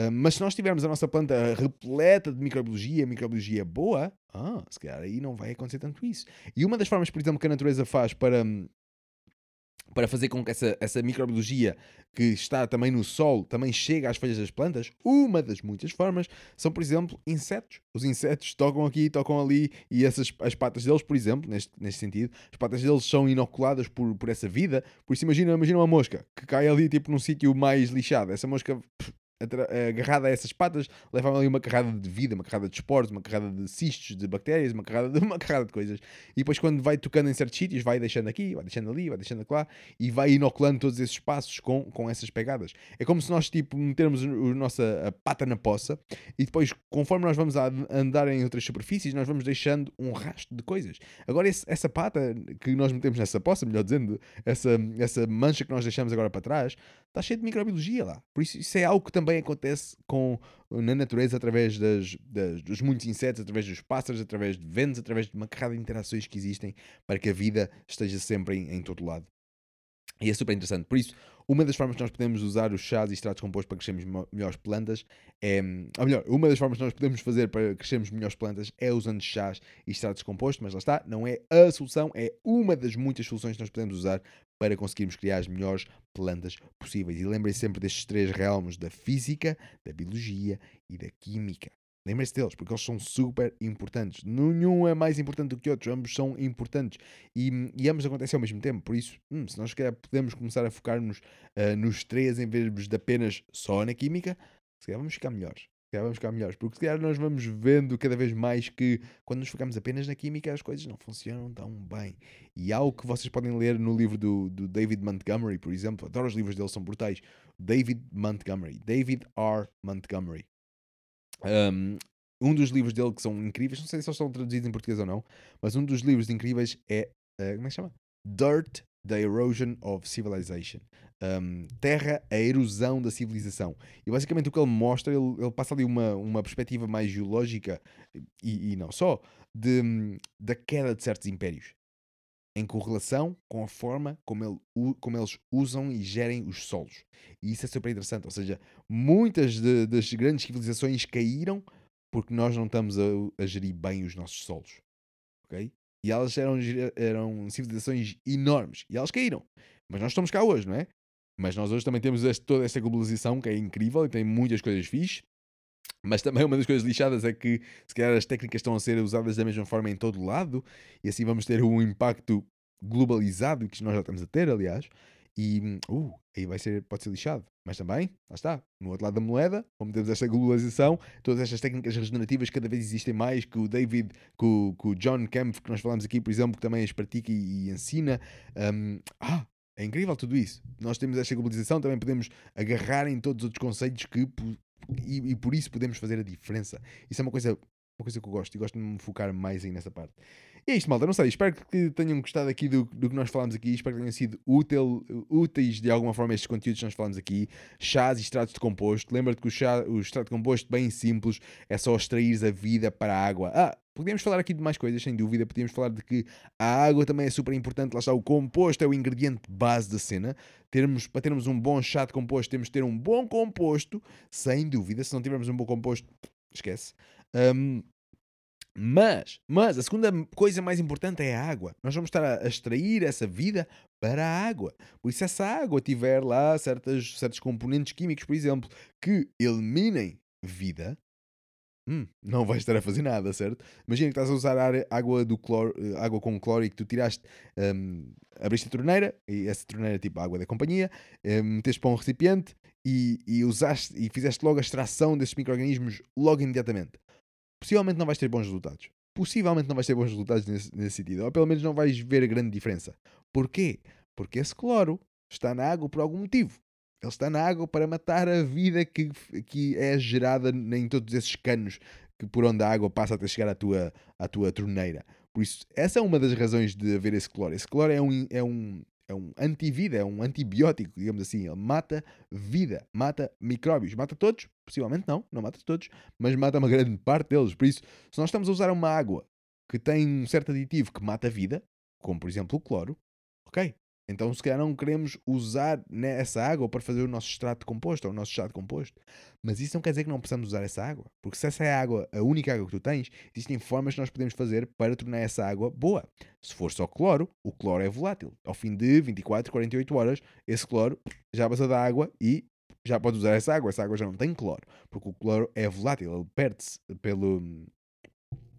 Uh, mas se nós tivermos a nossa planta repleta de microbiologia, microbiologia boa, ah, se calhar aí não vai acontecer tanto isso. E uma das formas, por exemplo, que a natureza faz para, hum, para fazer com que essa, essa microbiologia que está também no solo também chegue às folhas das plantas, uma das muitas formas são, por exemplo, insetos. Os insetos tocam aqui, tocam ali e essas, as patas deles, por exemplo, neste, neste sentido, as patas deles são inoculadas por, por essa vida. Por isso, imagina, imagina uma mosca que cai ali tipo num sítio mais lixado. Essa mosca eh, agarrada a essas patas, levavam ali uma carrada de vida, uma carrada de esporos, uma carrada de cistos, de bactérias, uma carrada de, *laughs* uma carrada de coisas. E depois, quando vai tocando em certos sítios, vai deixando aqui, vai deixando ali, vai deixando lá e vai inoculando todos esses espaços com, com essas pegadas. É como se nós, tipo, metermos a nossa a pata na poça e depois, conforme nós vamos a andar em outras superfícies, nós vamos deixando um rastro de coisas. Agora, esse, essa pata que nós metemos nessa poça, melhor dizendo, essa, essa mancha que nós deixamos agora para trás, está cheio de microbiologia lá. Por isso, isso é algo que também acontece com, na natureza através das, das, dos muitos insetos, através dos pássaros, através de ventos, através de uma carrada de interações que existem para que a vida esteja sempre em, em todo lado. E é super interessante. Por isso, uma das formas que nós podemos usar os chás e extratos compostos para crescermos melhores plantas é. Ou melhor, uma das formas que nós podemos fazer para crescermos melhores plantas é usando chás e extratos compostos, mas lá está, não é a solução, é uma das muitas soluções que nós podemos usar para conseguirmos criar as melhores plantas possíveis. E lembrem-se sempre destes três realmos da física, da biologia e da química. Lembrem-se deles, porque eles são super importantes. Nenhum é mais importante do que outro, ambos são importantes e, e ambos acontecem ao mesmo tempo. Por isso, hum, se nós calhar podemos começar a focar-nos uh, nos três em vez de apenas só na química, se calhar vamos ficar melhores. Calhar vamos ficar melhores, porque se calhar nós vamos vendo cada vez mais que quando nos focamos apenas na química as coisas não funcionam tão bem. E há algo que vocês podem ler no livro do, do David Montgomery, por exemplo. Adoro os livros dele, são brutais. David Montgomery. David R. Montgomery. Um, um dos livros dele que são incríveis, não sei se eles estão traduzidos em português ou não, mas um dos livros incríveis é. Uh, como é que chama? Dirt, The Erosion of Civilization. Um, terra, a erosão da civilização. E basicamente o que ele mostra, ele, ele passa ali uma, uma perspectiva mais geológica e, e não só, de, da queda de certos impérios em correlação com a forma como, ele, como eles usam e gerem os solos. E isso é super interessante. Ou seja, muitas de, das grandes civilizações caíram porque nós não estamos a, a, gerir bem os nossos solos. Ok? E elas eram, eram civilizações enormes. E elas caíram. Mas nós estamos cá hoje, não é? Mas nós hoje também temos este, toda esta globalização que é incrível e tem muitas coisas fixes. Mas também uma das coisas lixadas é que se calhar as técnicas estão a ser usadas da mesma forma em todo lado e assim vamos ter um impacto globalizado que nós já estamos a ter, aliás, e uh, aí vai ser, pode ser lixado. Mas também, lá está, no outro lado da moeda, como temos esta globalização, todas estas técnicas regenerativas cada vez existem mais, que o David, que o, que o John Kempf, que nós falamos aqui, por exemplo, que também as pratica e, e ensina. Um, ah, é incrível tudo isso. Nós temos esta globalização, também podemos agarrar em todos os outros conceitos que e, e, por isso podemos fazer a diferença. Isso é uma coisa, uma coisa que eu gosto e gosto de me focar mais aí nessa parte. E é isto, malta. Não sei, espero que tenham gostado aqui do, do que nós falámos aqui. Espero que tenham sido útil, úteis de alguma forma estes conteúdos que nós falamos aqui. Chás e extratos de composto. Lembra-te que o, chá, o extrato de composto, bem simples, é só extrair a vida para a água. Ah, Podíamos falar aqui de mais coisas, sem dúvida. Podíamos falar de que a água também é super importante. Lá está, o composto é o ingrediente base da cena. Termos, para termos um bom chá de composto, temos de ter um bom composto, sem dúvida. Se não tivermos um bom composto, esquece. Um, mas, mas a segunda coisa mais importante é a água. Nós vamos estar a, a extrair essa vida para a água. Por isso, se essa água tiver lá certas, certos componentes químicos, por exemplo, que eliminem vida, hum, não vais estar a fazer nada, certo? Imagina que estás a usar água, do cloro, eh, água com cloro e que tu tiraste, um, abriste a torneira, e essa torneira é tipo água da companhia, um, meteste para um recipiente e, e usaste e fizeste logo a extração desses micro-organismos logo imediatamente possivelmente não vais ter bons resultados. Possivelmente não vais ter bons resultados nesse, nesse sentido. Ou pelo menos não vais ver grande diferença. Porquê? Porque esse cloro está na água por algum motivo. Ele está na água para matar a vida que, que é gerada em todos esses canos que por onde a água passa até chegar à tua, à tua torneira. Por isso, essa é uma das razões de haver esse cloro. Esse cloro é um, é um, é um antivida, é um antibiótico, digamos assim. Ele mata vida, mata micróbios. Mata todos? Possivelmente não, não mata todos, mas mata uma grande parte deles. Por isso, se nós estamos a usar uma água que tem um certo aditivo que mata vida, como por exemplo o cloro, ok, então, se calhar não queremos usar essa água para fazer o nosso extrato composto ou o nosso de composto. Mas isso não quer dizer que não possamos usar essa água. Porque se essa é a água, a única água que tu tens, existem formas que nós podemos fazer para tornar essa água boa. Se for só cloro, o cloro é volátil. Ao fim de 24, 48 horas, esse cloro já passou da água e já pode usar essa água. Essa água já não tem cloro. Porque o cloro é volátil, ele perde-se pelo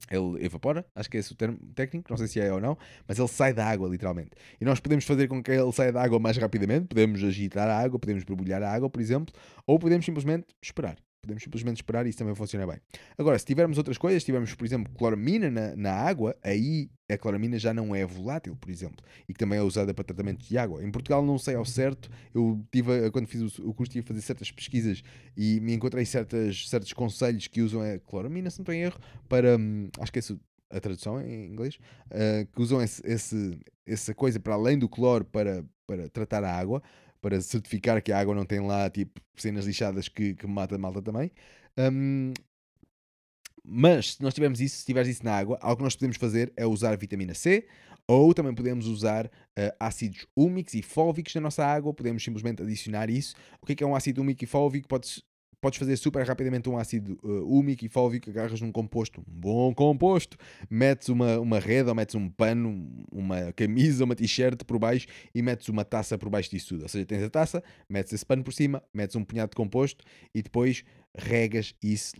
ele evapora, acho que é esse o termo técnico, não sei se é ou não, mas ele sai da água, literalmente. E nós podemos fazer com que ele saia da água mais rapidamente, podemos agitar a água, podemos borbulhar a água, por exemplo, ou podemos simplesmente esperar. Podemos simplesmente esperar e isso também funciona bem. Agora, se tivermos outras coisas, se tivermos, por exemplo, cloramina na, na água, aí a cloramina já não é volátil, por exemplo, e que também é usada para tratamento de água. Em Portugal não sei ao certo, eu tive, quando fiz o, curso, tive a fazer certas pesquisas e me encontrei certas, certos conselhos que usam a cloramina, se não estou em erro, para, hum, acho que é a tradução em inglês, uh, que usam esse, esse, essa coisa para além do cloro para, para tratar a água, para certificar que a água não tem lá tipo cenas lixadas que, que mata a malta também. Um, mas se nós tivermos isso, se tiveres isso na água, algo que nós podemos fazer é usar vitamina C ou também podemos usar uh, ácidos úmicos e fólvicos na nossa água, podemos simplesmente adicionar isso. O que é, que é um ácido úmico e fólvico? Podes podes fazer super rapidamente um ácido uh, úmico e fólvico, agarras num composto, um bom composto, metes uma, uma rede ou metes um pano, uma camisa, uma t-shirt por baixo e metes uma taça por baixo disso tudo. Ou seja, tens a taça, metes esse pano por cima, metes um punhado de composto e depois regas isso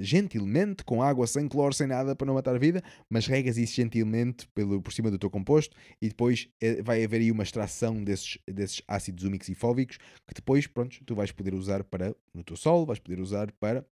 gentilmente, com água, sem cloro, sem nada, para não matar a vida, mas regas isso gentilmente pelo, por cima do teu composto e depois é, vai haver aí uma extração desses, desses ácidos úmicos e fóbicos que depois, pronto, tu vais poder usar para no teu solo, vais poder usar para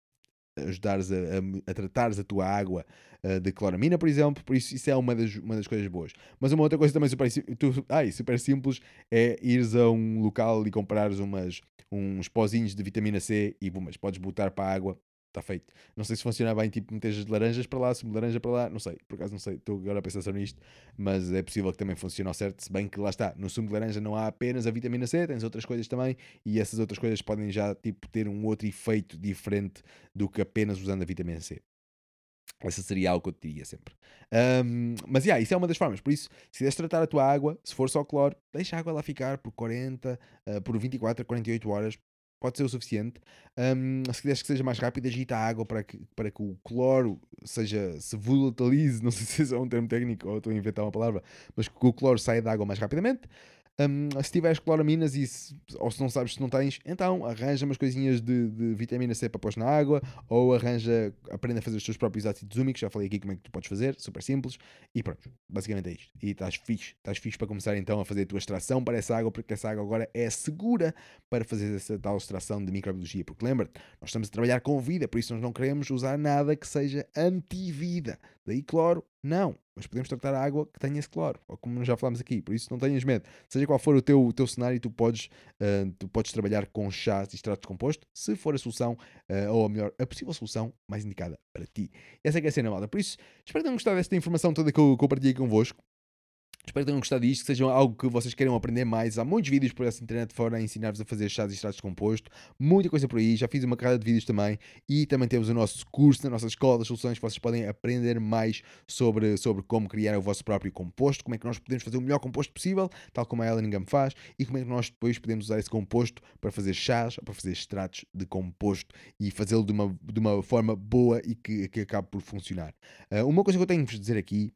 ajudares a, a, a tratares a tua água uh, de cloramina, por exemplo, por isso isso é uma das, uma das coisas boas. Mas uma outra coisa também super, tu, ai, super simples é ires a um local e comprares umas, uns pozinhos de vitamina C e mas podes botar para a água está feito. Não sei se funciona bem, tipo, meter laranjas para lá, sumo de laranja para lá, não sei, por acaso não sei, estou agora a pensar sobre isto, mas é possível que também funcione ao certo, se bem que lá está, no sumo de laranja não há apenas a vitamina C, tens outras coisas também, e essas outras coisas podem já, tipo, ter um outro efeito diferente do que apenas usando a vitamina C. Essa seria algo que eu te diria sempre. Um, mas, yeah, isso é uma das formas. Por isso, se quiseres tratar a tua água, se for só cloro, deixa a água lá ficar por 40, uh, por 24 a 48 horas pode ser o suficiente. Um, se quiseres que seja mais rápido, agita a água para que, para que o cloro seja, se volatilize, *laughs* não sei se é um termo técnico ou estou a inventar uma palavra, mas que o cloro saia da água mais rapidamente. Um, se tiveres cloraminas e se, ou se não sabes se não tens, então arranja umas coisinhas de, de vitamina C para pôr na água, ou arranja, aprenda a fazer os teus próprios ácidos úmicos, já falei aqui como é que tu podes fazer, super simples, e pronto, basicamente é isto. E estás fixe, estás fixe para começar então a fazer a tua extração para essa água, porque essa água agora é segura para fazer essa tal extração de microbiologia, porque lembra-te, nós estamos a trabalhar com vida, por isso nós não queremos usar nada que seja anti-vida. Daí cloro, não. Mas podemos tratar a água que tenha esse cloro, ou como já falámos aqui, por isso não tenhas medo. Seja qual for o teu, o teu cenário, tu podes, uh, tu podes trabalhar com chás e extrato composto, se for a solução, uh, ou a melhor, a possível solução mais indicada para ti. Essa é que é a cena, malta. Por isso, espero que tenham gostado desta informação toda que eu, que eu partilhei convosco. Espero que tenham gostado disto, que seja algo que vocês queiram aprender mais. Há muitos vídeos por essa internet fora a ensinar-vos a fazer chás e extratos de composto. Muita coisa por aí. Já fiz uma carrada de vídeos também. E também temos o nosso curso na nossa escola das soluções que vocês podem aprender mais sobre, sobre como criar o vosso próprio composto, como é que nós podemos fazer o melhor composto possível, tal como a Ellen Ingham faz, e como é que nós depois podemos usar esse composto para fazer chás ou para fazer extratos de composto e fazê-lo de uma, de uma forma boa e que, que acabe por funcionar. Uh, uma coisa que eu tenho que vos dizer aqui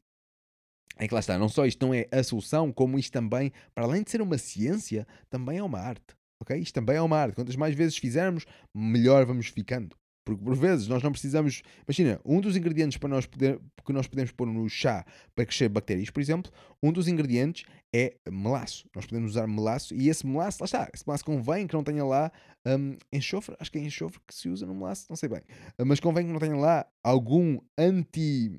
é que lá está, não só isto não é a solução, como isto também, para além de ser uma ciência, também é uma arte. Ok? Isto também é uma arte. Quantas mais vezes fizermos, melhor vamos ficando. Porque por vezes nós não precisamos. Imagina, um dos ingredientes para nós poder, que nós podemos pôr no chá para crescer bactérias, por exemplo, um dos ingredientes é melaço. Nós podemos usar melaço e esse melaço, lá está, esse melaço convém que não tenha lá um, enxofre. Acho que é enxofre que se usa no melaço, não sei bem. Mas convém que não tenha lá algum anti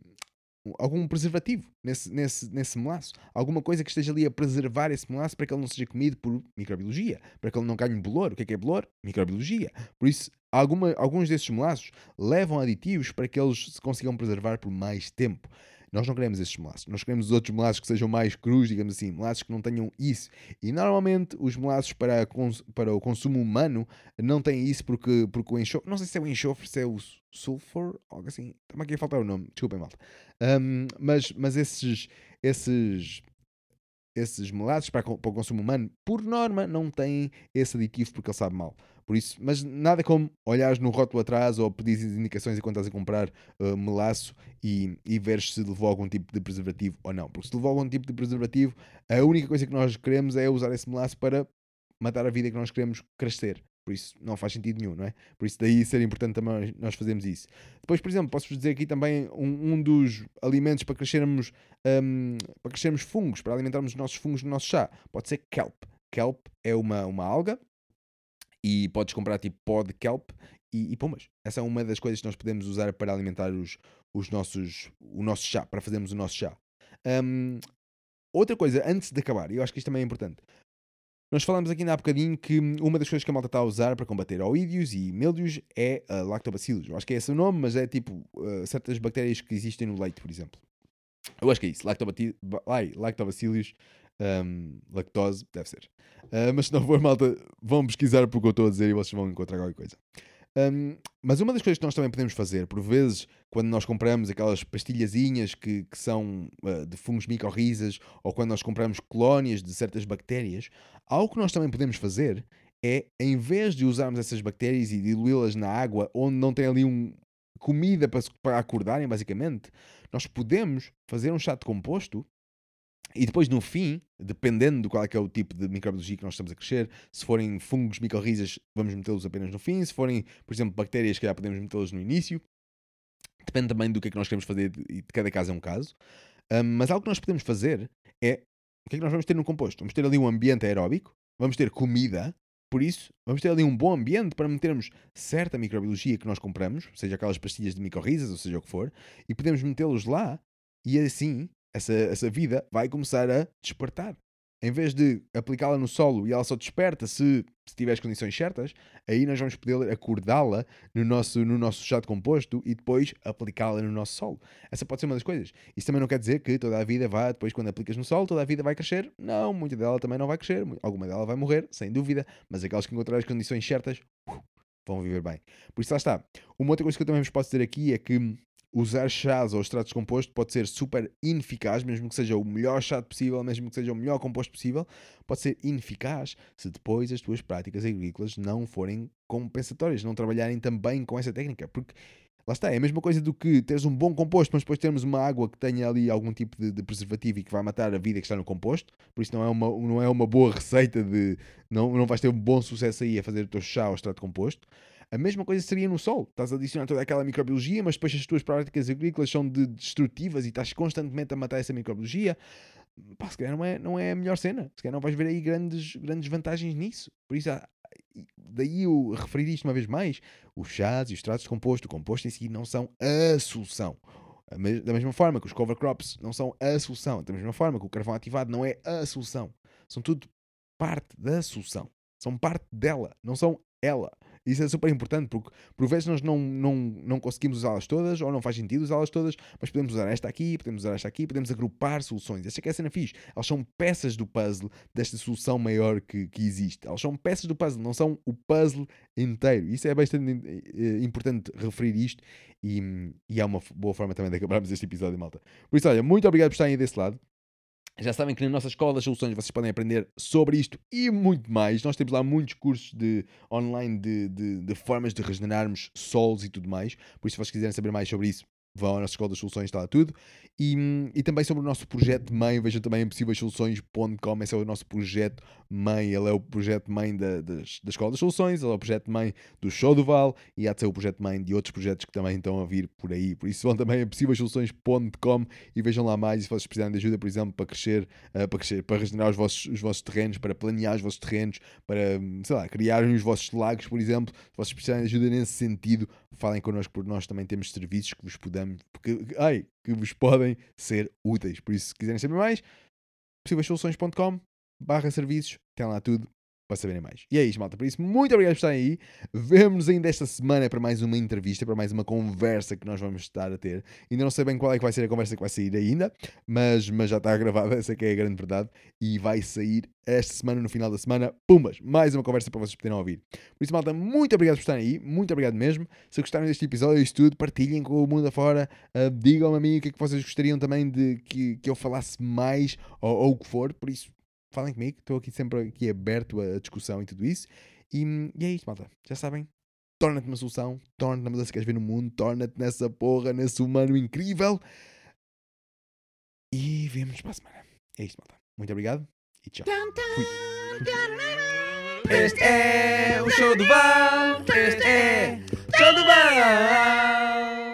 algum preservativo nesse, nesse, nesse melaço, alguma coisa que esteja ali a preservar esse melaço para que ele não seja comido por microbiologia, para que ele não ganhe bolor. O que é que é bolor? Microbiologia. Por isso, alguma, alguns desses melaços levam aditivos para que eles se consigam preservar por mais tempo. Nós não queremos esses melaços. Nós queremos outros melaços que sejam mais crus, digamos assim, melaços que não tenham isso. E normalmente os melaços para, para o consumo humano não têm isso porque, porque o enxofre, não sei se é o enxofre, se é o sulfur, algo assim. Está-me aqui a faltar o nome, desculpem, malta. Um, mas, mas esses, esses, esses melaços para, para o consumo humano, por norma, não têm esse aditivo porque ele sabe mal. Por isso, mas nada como olhares no rótulo atrás ou pedir indicações enquanto estás a comprar uh, melaço e, e veres se levou algum tipo de preservativo ou não. Porque se levou algum tipo de preservativo, a única coisa que nós queremos é usar esse melaço para matar a vida que nós queremos crescer. Por isso não faz sentido nenhum, não é? Por isso daí ser importante também nós fazermos isso. Depois, por exemplo, posso-vos dizer aqui também um, um dos alimentos para crescermos, um, para crescermos fungos, para alimentarmos os nossos fungos no nosso chá. Pode ser kelp. Kelp é uma, uma alga e podes comprar tipo pó de kelp e, e pomas. Essa é uma das coisas que nós podemos usar para alimentar os, os nossos, o nosso chá, para fazermos o nosso chá. Um, outra coisa, antes de acabar, eu acho que isto também é importante. Nós falamos aqui há bocadinho que uma das coisas que a malta está a usar para combater oídios e mildios é a lactobacillus. Eu acho que é esse o nome, mas é tipo uh, certas bactérias que existem no leite, por exemplo. Eu acho que é isso. Lactobacillus um, lactose, deve ser. Uh, mas se não for, malta, vão pesquisar porque eu estou a dizer e vocês vão encontrar qualquer coisa. Um, mas uma das coisas que nós também podemos fazer, por vezes, quando nós compramos aquelas pastilhazinhas que, que são uh, de fungos micorrizas, ou quando nós compramos colónias de certas bactérias, algo que nós também podemos fazer é, em vez de usarmos essas bactérias e diluí-las na água, onde não tem ali um comida para, para acordarem, basicamente, nós podemos fazer um chá de composto e depois, no fim, dependendo do qual é, é o tipo de microbiologia que nós estamos a crescer, se forem fungos micorrizas, vamos metê-los apenas no fim. Se forem, por exemplo, bactérias, se calhar podemos metê-los no início. Depende também do que é que nós queremos fazer e de cada caso é um caso. Um, mas algo que nós podemos fazer é o que é que nós vamos ter no composto? Vamos ter ali um ambiente aeróbico, vamos ter comida, por isso, vamos ter ali um bom ambiente para metermos certa microbiologia que nós compramos, seja aquelas pastilhas de micorrizas, ou seja o que for, e podemos metê-los lá e assim essa, essa vida vai começar a despertar. Em vez de aplicá-la no solo e ela só desperta se, se tiver as condições certas, aí nós vamos poder acordá-la no nosso, no nosso chá de composto e depois aplicá-la no nosso solo. Essa pode ser uma das coisas. Isso também não quer dizer que toda a vida vai, depois quando aplicas no solo, toda a vida vai crescer. Não, muita dela também não vai crescer. Alguma dela vai morrer, sem dúvida. Mas aquelas que encontrarem as condições certas, uh, vão viver bem. Por isso lá está. Uma outra coisa que eu também vos posso dizer aqui é que usar chás ou extratos de composto pode ser super ineficaz, mesmo que seja o melhor chá possível, mesmo que seja o melhor composto possível, pode ser ineficaz se depois as tuas práticas agrícolas não forem compensatórias, não trabalharem também com essa técnica, porque lá está, é a mesma coisa do que teres um bom composto, mas depois termos uma água que tenha ali algum tipo de, de, preservativo e que vai matar a vida que está no composto, por isso não é uma, não é uma boa receita de. Não, não vais ter um bom sucesso aí a fazer o teu chá ou extrato composto. A mesma coisa seria no sol. Estás a adicionar toda aquela microbiologia, mas depois as tuas práticas agrícolas são de destrutivas e estás constantemente a matar essa microbiologia. Pá, se calhar não é, não é a melhor cena. Se calhar não vais ver aí grandes, grandes vantagens nisso. Por isso, daí eu referir isto uma vez mais: os chás e os tratos de composto, o composto em si não são a solução. Da mesma forma que os cover crops não são a solução, da mesma forma que o carvão ativado não é a solução. São tudo parte da solução. São parte dela, não são ela. Isso é super importante, porque por vezes nós não, não, não conseguimos usá-las todas, ou não faz sentido usá-las todas, mas podemos usar esta aqui, podemos usar esta aqui, podemos agrupar soluções. Esta que é a cena fixe. Elas são peças do puzzle desta solução maior que, que existe. Elas são peças do puzzle, não são o puzzle inteiro. Isso é bastante eh, importante referir isto e, e é uma boa forma também de acabarmos este episódio, malta. Por isso, olha, muito obrigado por estarem desse lado. Já sabem que na nossa escola das soluções vocês podem aprender sobre isto e muito mais. Nós temos lá muitos cursos de online de, de, de formas de regenerarmos solos e tudo mais. Por isso, se vocês quiserem saber mais sobre isso, vão à nossa escola das soluções, está lá tudo. E, e também sobre o nosso projeto mãe, vejam também em possíveissoluções.com, esse é o nosso projeto mãe, ele é o projeto mãe da, das, da Escola das Soluções, ele é o projeto mãe do Show do Val e há de ser o projeto mãe de outros projetos que também estão a vir por aí. Por isso vão também a possíveissoluções.com e vejam lá mais. Se vocês precisarem de ajuda, por exemplo, para crescer, uh, para crescer, para regenerar os vossos, os vossos terrenos, para planear os vossos terrenos, para, sei lá, criarem os vossos lagos, por exemplo, se vocês precisarem de ajuda nesse sentido, falem connosco, porque nós também temos serviços que vos podemos, porque, ai, que vos podem ser úteis. Por isso, se quiserem saber mais, possíveissoluções.com barra serviços, tem lá tudo para saberem mais. E é isto, malta. Por isso, muito obrigado por estarem aí. Vemo-nos ainda esta semana para mais uma entrevista, para mais uma conversa que nós vamos estar a ter. Ainda não sei bem qual é que vai ser a conversa que vai sair ainda, mas, mas já está gravada, essa que é a grande verdade. E vai sair esta semana, no final da semana, pumbas, mais uma conversa para vocês poderem ouvir. Por isso, malta, muito obrigado por estarem aí, muito obrigado mesmo. Se gostaram deste episódio, isto tudo, partilhem com o mundo afora, uh, digam-me a mim o que é que vocês gostariam também de que, que eu falasse mais, ou, ou o que for. Por isso, falem comigo, estou aqui sempre aqui aberto à discussão e tudo isso. E, e é isto, malta. Já sabem, torna-te uma solução, torna-te na mudança que queres ver no mundo, torna-te nessa porra, nesse humano incrível. E vemos para a semana. É isto, malta. Muito obrigado e tchau. Fui. Este é o show do Val. Este é o show do Val.